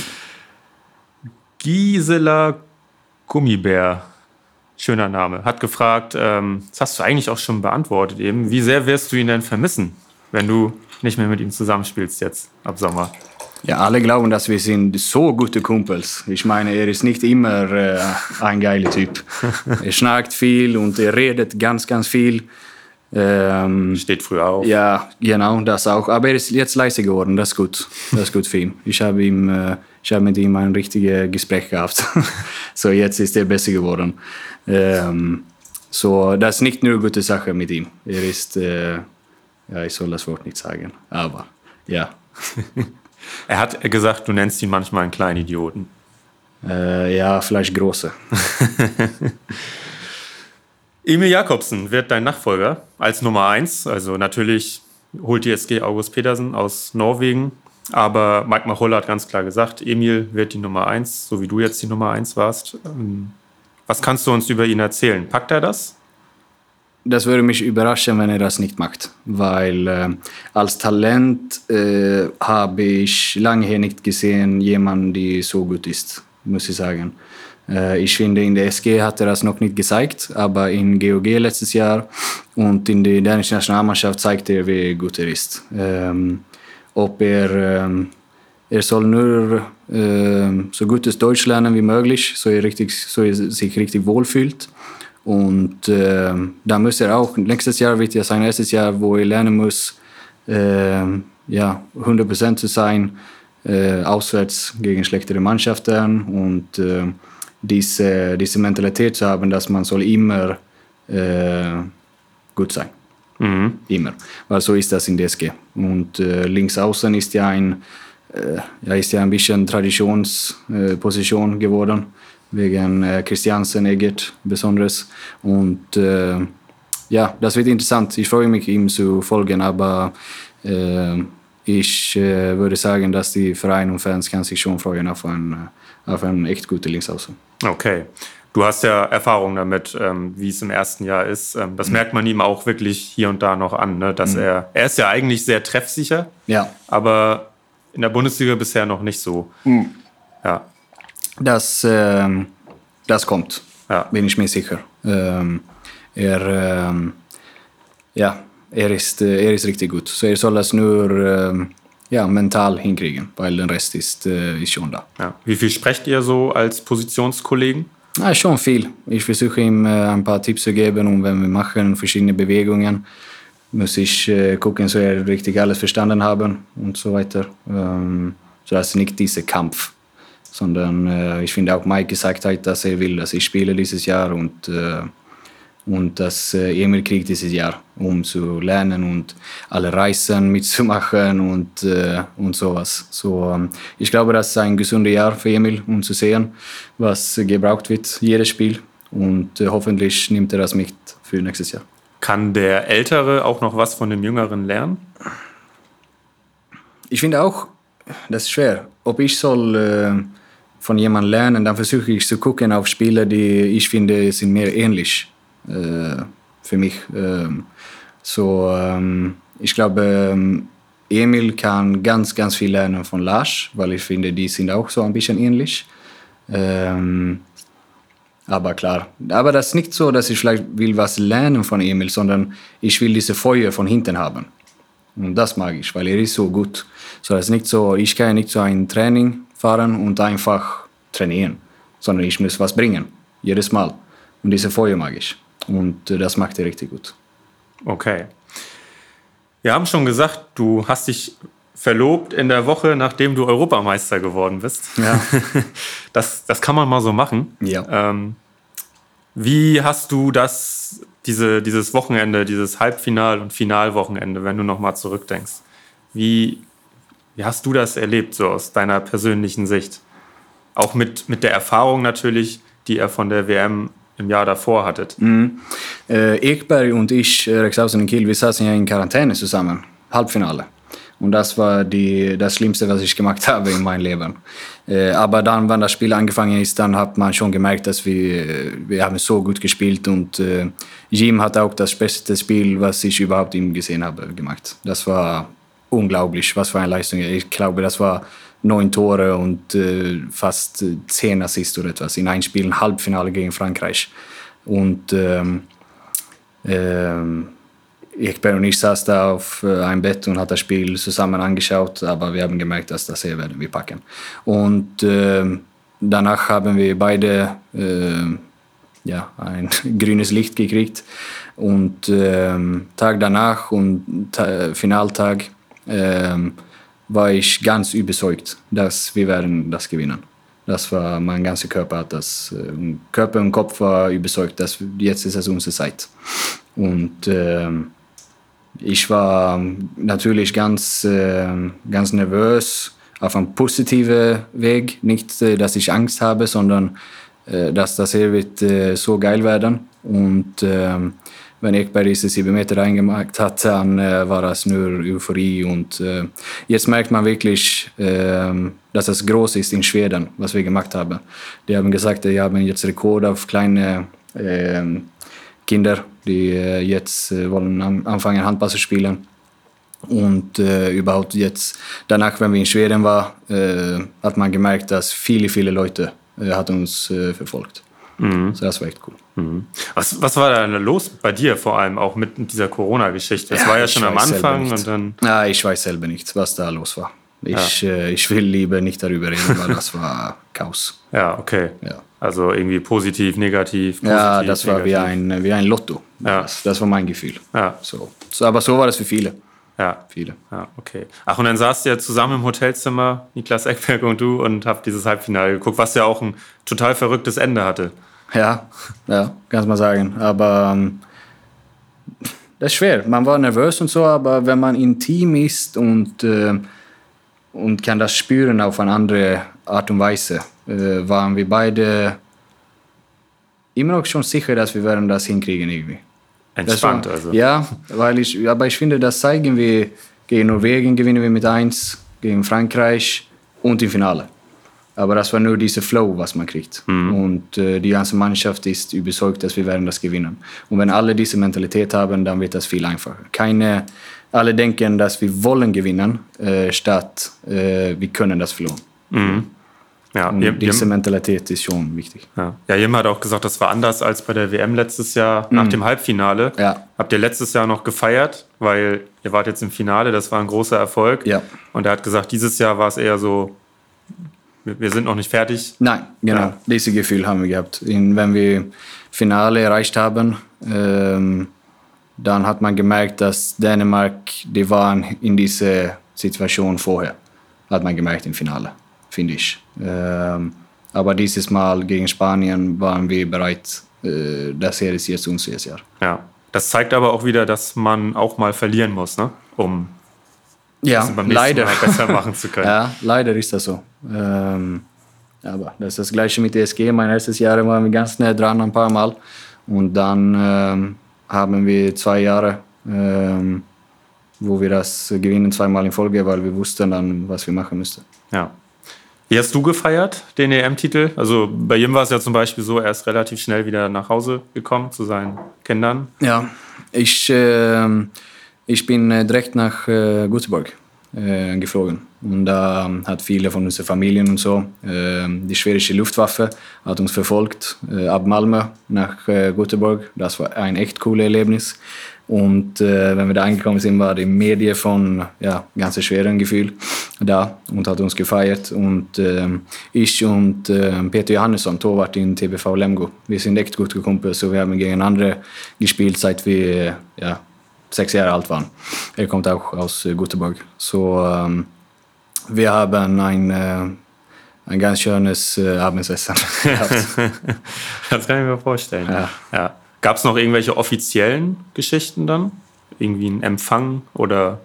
Gisela Gummibär, schöner Name, hat gefragt, ähm, das hast du eigentlich auch schon beantwortet eben, wie sehr wirst du ihn denn vermissen, wenn du nicht mehr mit ihm zusammenspielst jetzt ab Sommer? Ja, alle glauben, dass wir sind so gute Kumpels. Ich meine, er ist nicht immer äh, ein geiler Typ. er schnarcht viel und er redet ganz, ganz viel. Ähm, Steht früh auf. Ja, genau, das auch. Aber er ist jetzt leise geworden, das ist gut. Das ist gut für ihn. Ich habe ihm, äh, ich habe mit ihm ein richtiges Gespräch gehabt. so, jetzt ist er besser geworden. Ähm, so, das ist nicht nur eine gute Sache mit ihm. Er ist, äh, ja, ich soll das Wort nicht sagen, aber ja. Er hat gesagt, du nennst ihn manchmal einen kleinen Idioten. Äh, ja, vielleicht große. Emil Jakobsen wird dein Nachfolger als Nummer 1. Also natürlich holt die SG August Petersen aus Norwegen. Aber Mike Machulla hat ganz klar gesagt, Emil wird die Nummer 1, so wie du jetzt die Nummer 1 warst. Ähm, was kannst du uns über ihn erzählen? Packt er das? das würde mich überraschen, wenn er das nicht macht. Weil äh, als Talent äh, habe ich lange nicht gesehen, jemanden, der so gut ist, muss ich sagen. Äh, ich finde, in der SG hat er das noch nicht gezeigt, aber in GOG letztes Jahr und in der dänischen Nationalmannschaft zeigt er, wie gut er ist. Ähm, ob er, ähm, er soll nur äh, so gutes Deutsch lernen wie möglich, so er, richtig, so er sich richtig wohlfühlt. Und da muss er auch, nächstes Jahr wird ja sein erstes Jahr, wo er lernen muss, ja, 100% zu sein, äh, auswärts gegen schlechtere Mannschaften und diese, diese Mentalität zu haben, dass man soll immer äh, gut sein. Mhm. Immer. Weil so ist das in DSG. Und äh, links außen ist ja ein, ja, ist ja ein bisschen Traditionsposition geworden wegen äh, Christiansen, Egert besonders. Und äh, ja, das wird interessant. Ich freue mich, ihm zu folgen, aber äh, ich äh, würde sagen, dass die Vereine und Fans kann sich schon freuen auf einen, äh, auf einen echt guten Linksaußen. Okay. Du hast ja Erfahrung damit, ähm, wie es im ersten Jahr ist. Ähm, das mhm. merkt man ihm auch wirklich hier und da noch an, ne? dass mhm. er, er ist ja eigentlich sehr treffsicher, ja. aber in der Bundesliga bisher noch nicht so. Mhm. Ja. Das, ähm, das kommt, ja. bin ich mir sicher. Ähm, är, ähm, ja, er ist, er ist richtig gut. So er soll das nur ähm, ja, mental hinkriegen, weil den Rest ist, äh, ist schon da. Ja. Wie viel sprecht ihr so als Positionskollegen? Ja, schon viel. Ich versuche ihm äh, ein paar Tipps zu geben und wenn wir machen verschiedene Bewegungen, muss ich äh, gucken, so er richtig alles verstanden haben und so weiter. Ähm, so dass nicht dieser Kampf, sondern äh, ich finde auch Mike gesagt hat, dass er will, dass ich spiele dieses Jahr und äh, und dass äh, Emil kriegt dieses Jahr, um zu lernen und alle Reisen mitzumachen und, äh, und sowas. So, ähm, ich glaube, das ist ein gesundes Jahr für Emil, um zu sehen, was gebraucht wird, jedes Spiel. Und äh, hoffentlich nimmt er das mit für nächstes Jahr. Kann der Ältere auch noch was von dem Jüngeren lernen? Ich finde auch, das ist schwer. Ob ich soll äh, von jemandem lernen, dann versuche ich zu gucken auf Spieler, die ich finde, sind mehr ähnlich äh, für mich. Ähm, so, ähm, ich glaube, ähm, Emil kann ganz, ganz viel lernen von Lars, weil ich finde, die sind auch so ein bisschen ähnlich. Aber klar, aber das ist nicht so, dass ich vielleicht will was lernen von Emil, sondern ich will diese Feuer von hinten haben. Und das mag ich, weil er ist so gut. So, das ist nicht so, ich kann nicht so ein Training fahren und einfach trainieren, sondern ich muss was bringen, jedes Mal. Und diese Feuer mag ich. Und äh, das macht er richtig gut. Okay. Wir haben schon gesagt, du hast dich verlobt in der Woche, nachdem du Europameister geworden bist. Ja. Das, das kann man mal so machen. Ja. Ähm, wie hast du das, diese, dieses Wochenende, dieses Halbfinal- und Finalwochenende, wenn du nochmal zurückdenkst? Wie, wie hast du das erlebt, so aus deiner persönlichen Sicht? Auch mit, mit der Erfahrung natürlich, die er von der WM im Jahr davor hattet. Mm. Äh, Ekberg und ich, äh, Rexhausen und Kiel, wir saßen ja in Quarantäne zusammen. Halbfinale. Und das war die, das Schlimmste, was ich gemacht habe in meinem Leben. Äh, aber dann, wenn das Spiel angefangen ist, dann hat man schon gemerkt, dass wir, wir haben so gut gespielt und äh, Jim hat auch das beste Spiel, was ich überhaupt ihm gesehen habe, gemacht. Das war unglaublich, was für eine Leistung. Ich glaube, das war neun Tore und äh, fast zehn Assists oder etwas in einem Spiel, ein Halbfinale gegen Frankreich. Und ähm, ähm, Ekberg und ich saß da auf äh, einem Bett und hat das Spiel zusammen angeschaut, aber wir haben gemerkt, dass das hier werden wir packen. Und äh, danach haben wir beide äh, ja, ein grünes Licht gekriegt und äh, Tag danach und Finaltag äh, war ich ganz überzeugt, dass wir werden das gewinnen. Das war mein ganzer Körper hat das äh, Körper und Kopf war überzeugt, dass jetzt ist es unsere Zeit. Und äh, ich war natürlich ganz, äh, ganz nervös auf einem positiven Weg. Nicht, äh, dass ich Angst habe, sondern äh, dass das hier wird äh, so geil werden. Und ähm, wenn Ekberg diese sieben Meter reingemacht hat, dann äh, war das nur Euphorie. Und äh, jetzt merkt man wirklich, äh, dass es groß ist in Schweden, was wir gemacht haben. Die haben gesagt, die haben jetzt Rekord auf kleine ähm, Kinder, die äh, jetzt äh, wollen anfangen Handball zu spielen. Und äh, überhaupt jetzt, danach, wenn wir in Schweden waren, hat man gemerkt, dass viele, viele Leute hat uns verfolgt. Mhm. So das war echt cool. Mhm. Was, was war da los bei dir vor allem auch mit dieser Corona-Geschichte? Das ja, war ja schon am Anfang und dann. Ja, ich weiß selber nicht, was da los war. Ich, ja. äh, ich will lieber nicht darüber reden, weil das war Chaos. Ja, okay. Ja. Also irgendwie positiv, negativ. Positiv, ja, das war wie ein, wie ein Lotto. Ja. Das, das war mein Gefühl. Ja. So. so. Aber so war das für viele. Ja. Viele. Ja, okay. Ach, und dann saßt ihr zusammen im Hotelzimmer, Niklas Eckberg und du, und habt dieses Halbfinale geguckt, was ja auch ein total verrücktes Ende hatte. Ja, ja, kann man sagen. Aber ähm, das ist schwer. Man war nervös und so, aber wenn man im Team ist und, äh, und kann das spüren auf eine andere Art und Weise, äh, waren wir beide immer noch schon sicher, dass wir werden das hinkriegen irgendwie. Entspannt war, also. Ja, weil ich, aber ich finde, das zeigen wir gegen Norwegen gewinnen wir mit 1, gegen Frankreich und im Finale. Aber das war nur dieser Flow, was man kriegt. Mhm. Und äh, die ganze Mannschaft ist überzeugt, dass wir werden das gewinnen. Und wenn alle diese Mentalität haben, dann wird das viel einfacher. Keine, alle denken, dass wir wollen gewinnen, äh, statt äh, wir können das verloren. Mhm. Ja, Und ihr- diese Mentalität ist schon wichtig. Ja. ja, Jim hat auch gesagt, das war anders als bei der WM letztes Jahr nach dem Halbfinale. Mhm. Ja. Habt ihr letztes Jahr noch gefeiert, weil ihr wart jetzt im Finale, das war ein großer Erfolg. Ja. Und er hat gesagt, dieses Jahr war es eher so, wir, wir sind noch nicht fertig. Nein, genau. Ja. Dieses Gefühl haben wir gehabt. In, wenn wir Finale erreicht haben, ähm, dann hat man gemerkt, dass Dänemark, die waren in dieser Situation vorher. Hat man gemerkt im Finale, finde ich. Ähm, aber dieses Mal gegen Spanien waren wir bereit, äh, das hier ist jetzt unser Jahr. Ja. Das zeigt aber auch wieder, dass man auch mal verlieren muss, ne? um Ja, nächsten leider. Besser machen zu können. Ja, leider ist das so. Ähm, aber das ist das Gleiche mit DSG. Mein erstes Jahr waren wir ganz nah dran ein paar Mal. Und dann ähm, haben wir zwei Jahre, ähm, wo wir das gewinnen, zweimal in Folge, weil wir wussten dann, was wir machen müssten. Ja. Wie hast du gefeiert, den EM-Titel? Also bei ihm war es ja zum Beispiel so, er ist relativ schnell wieder nach Hause gekommen zu seinen Kindern. Ja, ich, ähm, ich bin äh, direkt nach äh, Göteborg äh, geflogen. Und da ähm, hat viele von unseren Familien und so, ähm, die schwedische Luftwaffe hat uns verfolgt, äh, ab Malmö nach äh, Göteborg. Das war ein echt cooles Erlebnis. Und äh, wenn wir da angekommen sind, war die Medie von ja, ganze Schweden Gefühl da und hat uns gefeiert. Und ähm, ich und ähm, Peter Johannesson, Torwart in TBV Lemgo, wir sind echt gute Kumpels. Så vi haben gegeneinander gespielt, seit wir ja, sechs Jahre alt waren. Er kommt auch aus äh, Göteborg. So, ähm, wir haben ein, äh, ein ganz schönes äh, Abendessen gehabt. Das kann ich mir vorstellen. Ja. Ja. Gab es noch irgendwelche offiziellen Geschichten dann? Irgendwie ein Empfang oder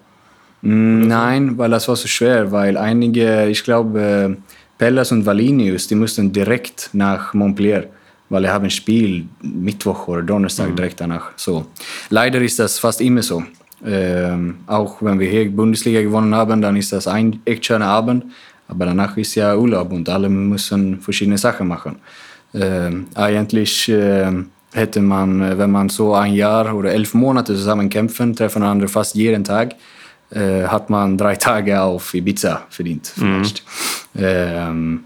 Mm, Nein, weil das war so schwer, weil einige, ich glaube, Pellas und Valinius, die mussten direkt nach Montpellier, weil er haben ein Spiel Mittwoch oder Donnerstag direkt danach. So. Leider ist das fast immer so. Ähm, auch wenn wir hier Bundesliga gewonnen haben, dann ist das ein echt schöner Abend, aber danach ist ja Urlaub und alle müssen verschiedene Sachen machen. Ähm, eigentlich ähm, hätte man, äh, wenn man so ein Jahr oder elf Monate zusammen kämpfen, treffen einander fast jeden Tag, äh, hat man drei Tage auf Ibiza verdient. Vielleicht. Ähm,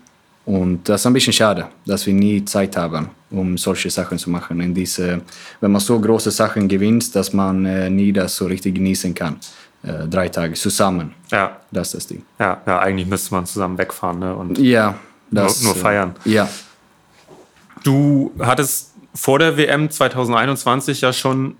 und das ist ein bisschen schade, dass wir nie Zeit haben, um solche Sachen zu machen. In diese, wenn man so große Sachen gewinnt, dass man äh, nie das so richtig genießen kann. Äh, drei Tage zusammen, ja, das ist das Ding. ja, ja, eigentlich müsste man zusammen wegfahren ne? und Ja, das, nur, nur äh, feiern. Ja, Du hattest vor der WM 2021 ja schon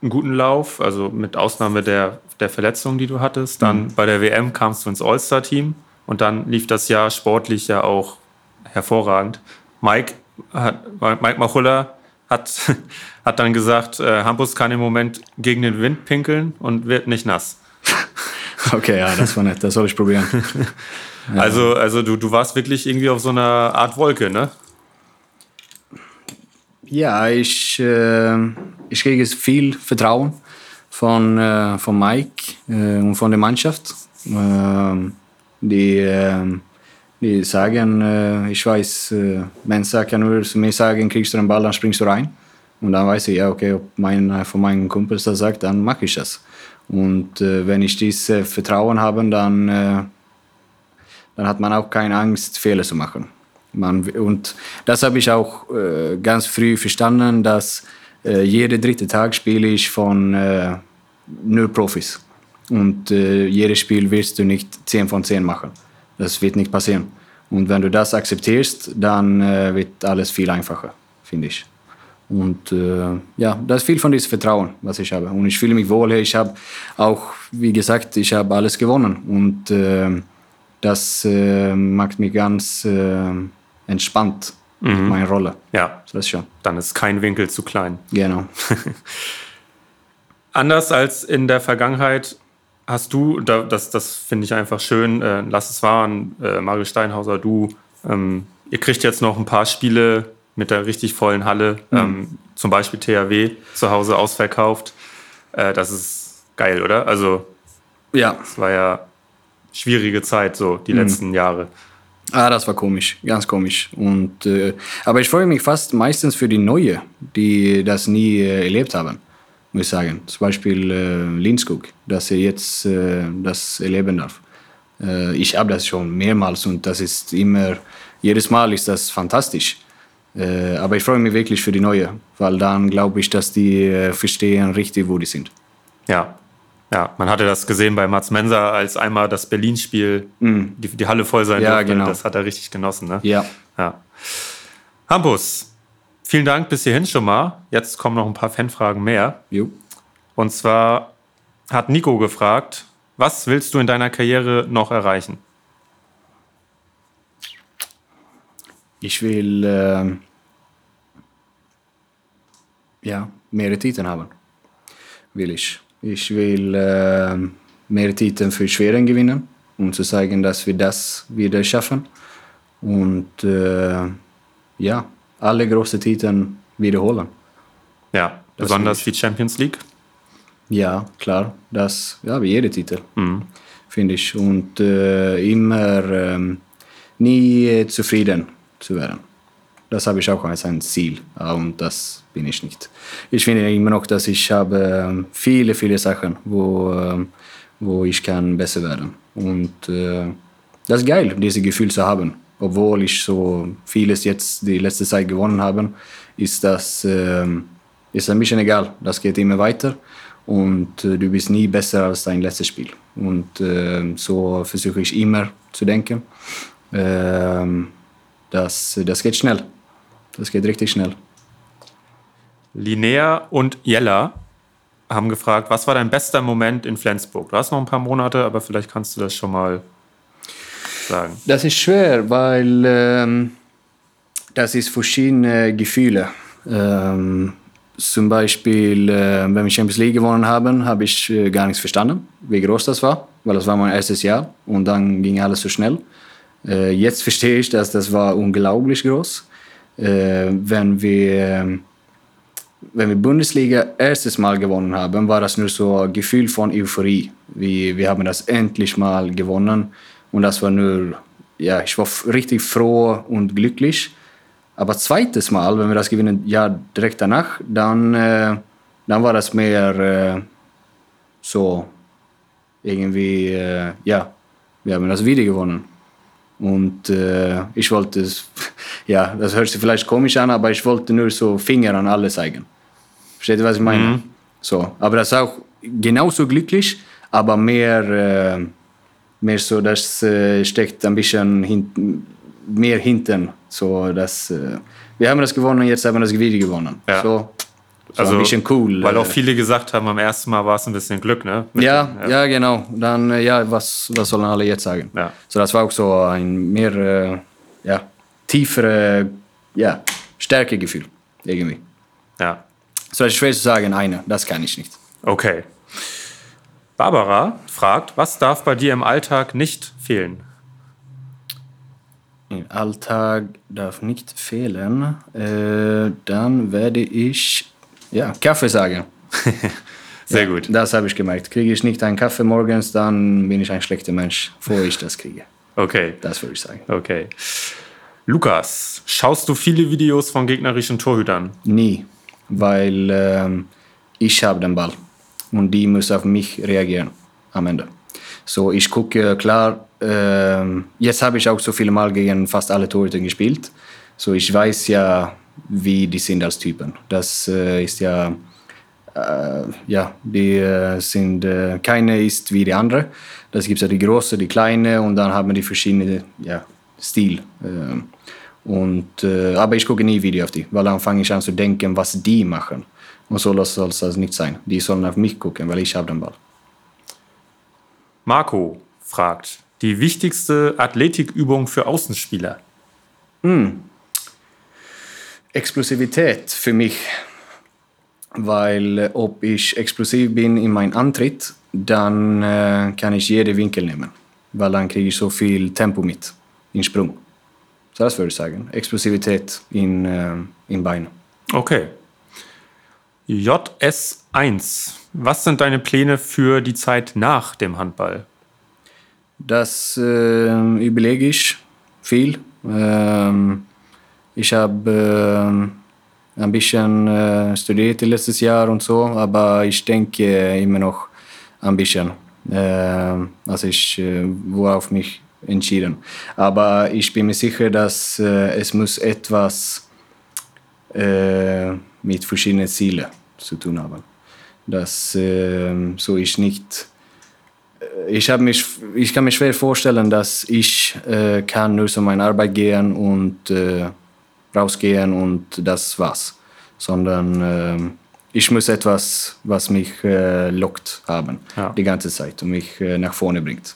einen guten Lauf, also mit Ausnahme der, der Verletzung, die du hattest. Dann bei der WM kamst du ins All-Star-Team und dann lief das Jahr sportlich ja auch hervorragend. Mike, hat, Mike Machulla hat, hat dann gesagt, äh, Hampus kann im Moment gegen den Wind pinkeln und wird nicht nass. okay, ja, das war nett, das soll ich probieren. Also, also du, du warst wirklich irgendwie auf so einer Art Wolke, ne? Ja, ich, äh, ich kriege viel Vertrauen von, äh, von Mike äh, und von der Mannschaft. Ähm, die, äh, die sagen, äh, ich weiß, äh, Mensa kann nur zu mir sagen, kriegst du den Ball, dann springst du rein. Und dann weiß ich, ja, okay, ob mein, äh, von meinen Kumpels das sagt, dann mache ich das. Und äh, wenn ich dieses Vertrauen habe, dann, dann hat man auch keine Angst, Fehler zu machen. Man, und das habe ich auch ganz früh verstanden, dass jeden dritten Tag spiele ich von nur Profis. Und äh, jedes Spiel wirst du nicht 10 von 10 machen. Das wird nicht passieren. Und wenn du das akzeptierst, dann äh, wird alles viel einfacher, finde ich. Und äh, ja, das ist viel von diesem Vertrauen, was ich habe. Und ich fühle mich wohl. Ich habe auch, wie gesagt, ich habe alles gewonnen. Und äh, das äh, macht mich ganz äh, entspannt, meine Rolle. Ja, Das schon. dann ist kein Winkel zu klein. Genau. Anders als in der Vergangenheit hast du, da, das, das finde ich einfach schön, äh, lass es waren, äh, Mario Steinhauser, du, ähm, ihr kriegt jetzt noch ein paar Spiele mit der richtig vollen Halle, ähm, zum Beispiel THW zu Hause ausverkauft. Äh, das ist geil, oder? Also Ja, es war ja schwierige Zeit, so die letzten Jahre. ah, das war komisch, ganz komisch. Und, äh, aber ich freue mich fast meistens für die Neue, die das nie äh, erlebt haben, muss ich sagen. Zum Beispiel äh, Linskog, dass er jetzt äh, das erleben darf. Äh, ich habe das schon mehrmals und das ist immer, jedes Mal ist das fantastisch. Äh, aber ich freue mich wirklich für die neue, weil dann glaube ich, dass die äh, verstehen richtig, wo die sind. Ja. Ja, man hatte das gesehen bei Mats Menser, als einmal das Berlin-Spiel, mm. die, die, Halle voll sein ja, durfte. Genau. Das hat er richtig genossen, ne? Ja. ja. Hampus, vielen Dank bis hierhin schon mal. Jetzt kommen noch ein paar Fanfragen mehr. Jo. Und zwar hat Nico gefragt, was willst du in deiner Karriere noch erreichen? Ich will äh, ja, mehr Titel haben. Will ich. Ich will äh, mehr Titel für Schweren gewinnen, um zu zeigen, dass wir das wieder schaffen. Und äh, ja, alle großen Titel wiederholen. Ja, besonders die Champions League. Ja, klar. Das, ja, wie jeder Titel, mhm. finde ich. Und äh, immer äh, nie zufrieden zu werden. Das habe ich auch als ein Ziel und das bin ich nicht. Ich finde immer noch, dass ich habe viele, viele Sachen, wo, ähm, wo ich kann besser werden. Und äh, das ist geil, dieses Gefühl zu haben. Obwohl ich so vieles jetzt die letzte Zeit gewonnen habe, ist das äh, ist ein bisschen egal. Das geht immer weiter und äh, du bist nie besser als dein letztes Spiel. Und äh, so versuche ich immer zu denken. Ähm, das, das geht schnell. Das geht richtig schnell. Linnea und Jella haben gefragt, was war dein bester Moment in Flensburg? Du hast noch ein paar Monate, aber vielleicht kannst du das schon mal sagen. Das ist schwer, weil ähm, das ist verschiedene Gefühle. Ähm, zum Beispiel, äh, wenn wir Champions League gewonnen haben, habe ich äh, gar nichts verstanden, wie groß das war, weil das war mein erstes Jahr und dann ging alles so schnell. Äh, jetzt verstehe ich, dass das war unglaublich groß. Äh, wenn wir wenn wir Bundesliga erstes Mal gewonnen haben, war das nur so ein Gefühl von Euphorie. Wir, wir haben das endlich mal gewonnen und das war nur, ja, ich war richtig froh und glücklich. Aber zweites Mal, wenn wir das gewinnen, ja, direkt danach, dann, äh, dann war das mehr äh, so irgendwie, äh, ja, wir haben das wieder gewonnen. Und äh, ich wollte ja, das hört sich vielleicht komisch an, aber ich wollte nur so Finger an alle zeigen. Versteht ihr, was ich meine? Mhm. So, aber das ist auch genauso glücklich, aber mehr, äh, mehr so, das äh, steckt ein bisschen hin, mehr hinten. So, dass, äh, wir haben das gewonnen, jetzt haben wir das wieder gewonnen. Ja. So, so also, ein bisschen cool. Weil auch viele gesagt haben, am ersten Mal war es ein bisschen Glück, ne? ja, ja, ja. genau. Dann, äh, ja, was, was sollen alle jetzt sagen? Ja. So, das war auch so ein mehr, äh, ja, tiefere, ja, Stärkegefühl, irgendwie. Ja. So, das ist schwer zu sagen, eine, das kann ich nicht. Okay. Barbara fragt, was darf bei dir im Alltag nicht fehlen? Im Alltag darf nicht fehlen. Äh, dann werde ich ja, Kaffee sagen. Sehr ja, gut. Das habe ich gemerkt. Kriege ich nicht einen Kaffee morgens, dann bin ich ein schlechter Mensch, bevor ich das kriege. Okay. Das würde ich sagen. Okay. Lukas, schaust du viele Videos von gegnerischen Torhütern? Nie, weil ähm, ich habe den Ball und die müssen auf mich reagieren am Ende. So, ich gucke klar, äh, jetzt habe ich auch so viele Mal gegen fast alle Torhüter gespielt. So, ich weiß ja, wie die sind als Typen. Das äh, ist ja, äh, ja, die äh, sind, äh, keine ist wie die andere. Das gibt ja die große, die kleine und dann haben die verschiedene ja, Stil. Ähm, und, äh, aber ich gucke nie Video auf die, weil dann fange ich an zu denken, was die machen. Und so soll es nicht sein. Die sollen auf mich gucken, weil ich habe den Ball. Marco fragt, die wichtigste Athletikübung für Außenspieler? Hm. Explosivität für mich, weil ob ich explosiv bin in meinem Antritt, dann äh, kann ich jede Winkel nehmen, weil dann kriege ich so viel Tempo mit, in Sprung. So das würde ich sagen, Explosivität in, äh, in Beinen. Okay. JS1, was sind deine Pläne für die Zeit nach dem Handball? Das äh, überlege ich viel. Ähm, ich habe äh, ein bisschen äh, studiert letztes Jahr und so, aber ich denke immer noch ein bisschen Äh, also ich äh, worauf mich entschieden. Aber ich bin mir sicher, dass äh, es muss etwas äh, mit verschiedenen Zielen zu tun haben. Dass äh, so ich nicht äh, ich, mich, ich kann mir schwer vorstellen, dass ich äh, kann nur zu meiner Arbeit gehen und äh, rausgehen und das war's. Sondern äh, ich muss etwas, was mich äh, lockt haben ja. die ganze Zeit und mich äh, nach vorne bringt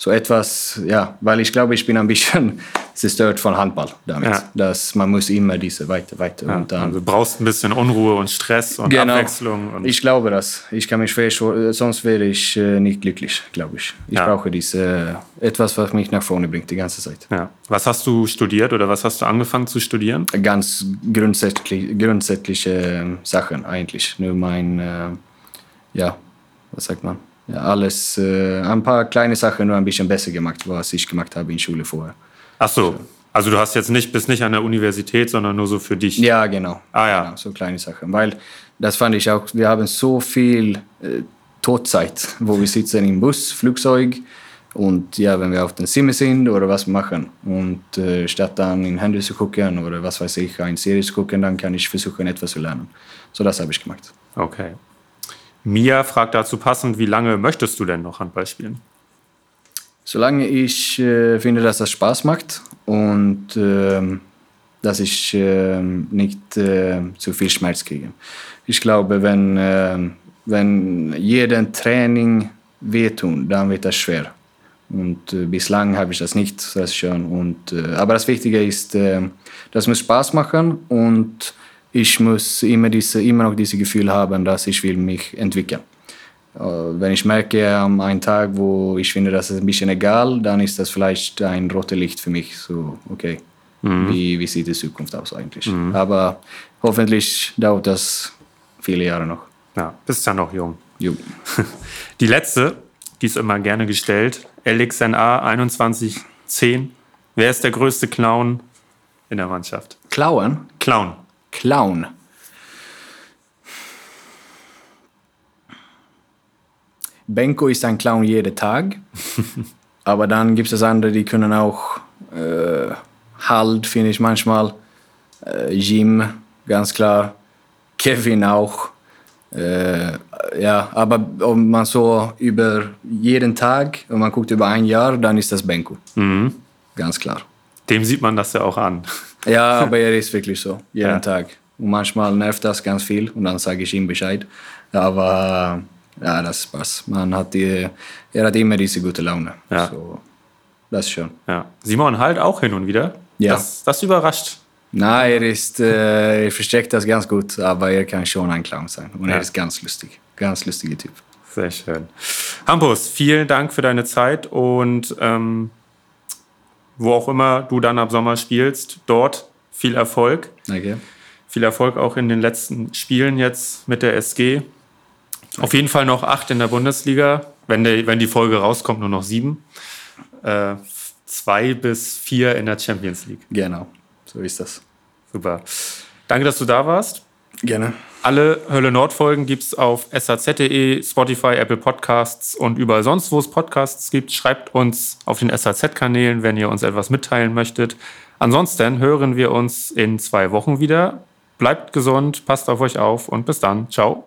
so etwas, ja, weil ich glaube, ich bin ein bisschen zerstört von Handball damit, ja. dass man muss immer diese weiter, weiter ja, und dann. Also du brauchst ein bisschen Unruhe und Stress und genau. Abwechslung. Und ich glaube das. Ich kann mich schwer, sonst wäre ich äh, nicht glücklich, glaube ich. Ich ja. brauche diese, etwas, was mich nach vorne bringt die ganze Zeit. Was hast du studiert oder was hast du angefangen zu studieren? Ganz grundsätzlich, grundsätzliche Sachen eigentlich. Nur mein, äh, ja, was sagt man? alles, äh, ein paar kleine Sachen nur ein bisschen besser gemacht, was ich gemacht habe in Schule vorher. Ach so. Also du hast jetzt nicht, bist nicht an der Universität, sondern nur so für dich. Ja, genau. Ah ja. Genau, so kleine Sachen. Weil das fand ich auch, wir haben so viel äh, Todzeit, wo wir sitzen im Bus, Flugzeug und ja, wenn wir auf den Zimmer sind oder was machen und äh, statt dann in Handy zu gucken oder was weiß ich, eine Serie zu gucken, dann kann ich versuchen, etwas zu lernen. So das habe ich gemacht. Okay. Mia fragt dazu passend, wie lange möchtest du denn noch Handball spielen? Solange ich äh, finde, dass das Spaß macht und äh, dass ich äh, nicht äh, zu viel Schmerz kriege. Ich glaube, wenn, ähm, wenn jeden Training wehtun, dann wird das schwer. Und äh, bislang habe ich das nicht, das ist schön. Und, äh, aber das Wichtige ist, das muss Spaß machen und ich muss immer, diese, immer noch dieses Gefühl haben, dass ich will mich entwickeln. Äh, wenn ich merke an einem Tag, wo ich finde, das ist ein bisschen egal, dann ist das vielleicht ein rotes Licht für mich. So, okay, mhm. wie, wie sieht die Zukunft aus eigentlich? Mhm. Aber hoffentlich dauert das viele Jahre noch. Ja, bist ja noch jung. jung. Die letzte, die ist immer gerne gestellt, LXNA 2110. Wer ist der größte Clown in der Mannschaft? Clown? Clown. Clown. Benko ist ein Clown jeden Tag. Aber dann gibt es andere, die können auch äh, Halt, finde ich manchmal. Äh, Jim, ganz klar. Kevin auch. Äh, ja, aber wenn man so über jeden Tag, wenn man guckt über ein Jahr, dann ist das Benko. Mhm. Ganz klar. Dem sieht man das ja auch an. Ja, aber er ist wirklich so, jeden ja. Tag. Und manchmal nervt das ganz viel und dann sage ich ihm Bescheid. Aber ja, das passt. Man hat die, er hat immer diese gute Laune. Ja. So, das ist schön. Ja. Simon halt auch hin und wieder. Ja. Das, das überrascht. Nein, er, ist, äh, er versteckt das ganz gut, aber er kann schon ein Clown sein. Und ja. er ist ganz lustig. Ganz lustiger Typ. Sehr schön. Hampus, vielen Dank für deine Zeit und ähm, wo auch immer du dann ab Sommer spielst, dort viel Erfolg. Danke. Viel Erfolg auch in den letzten Spielen jetzt mit der SG. Auf jeden Fall noch acht in der Bundesliga. Wenn, der, wenn die Folge rauskommt, nur noch sieben. Äh, zwei bis vier in der Champions League. Genau, so ist das. Super. Danke, dass du da warst. Gerne. Alle Hölle Nord Folgen gibt es auf saz.de, Spotify, Apple Podcasts und überall sonst, wo es Podcasts gibt. Schreibt uns auf den SAZ-Kanälen, wenn ihr uns etwas mitteilen möchtet. Ansonsten hören wir uns in zwei Wochen wieder. Bleibt gesund, passt auf euch auf und bis dann. Ciao.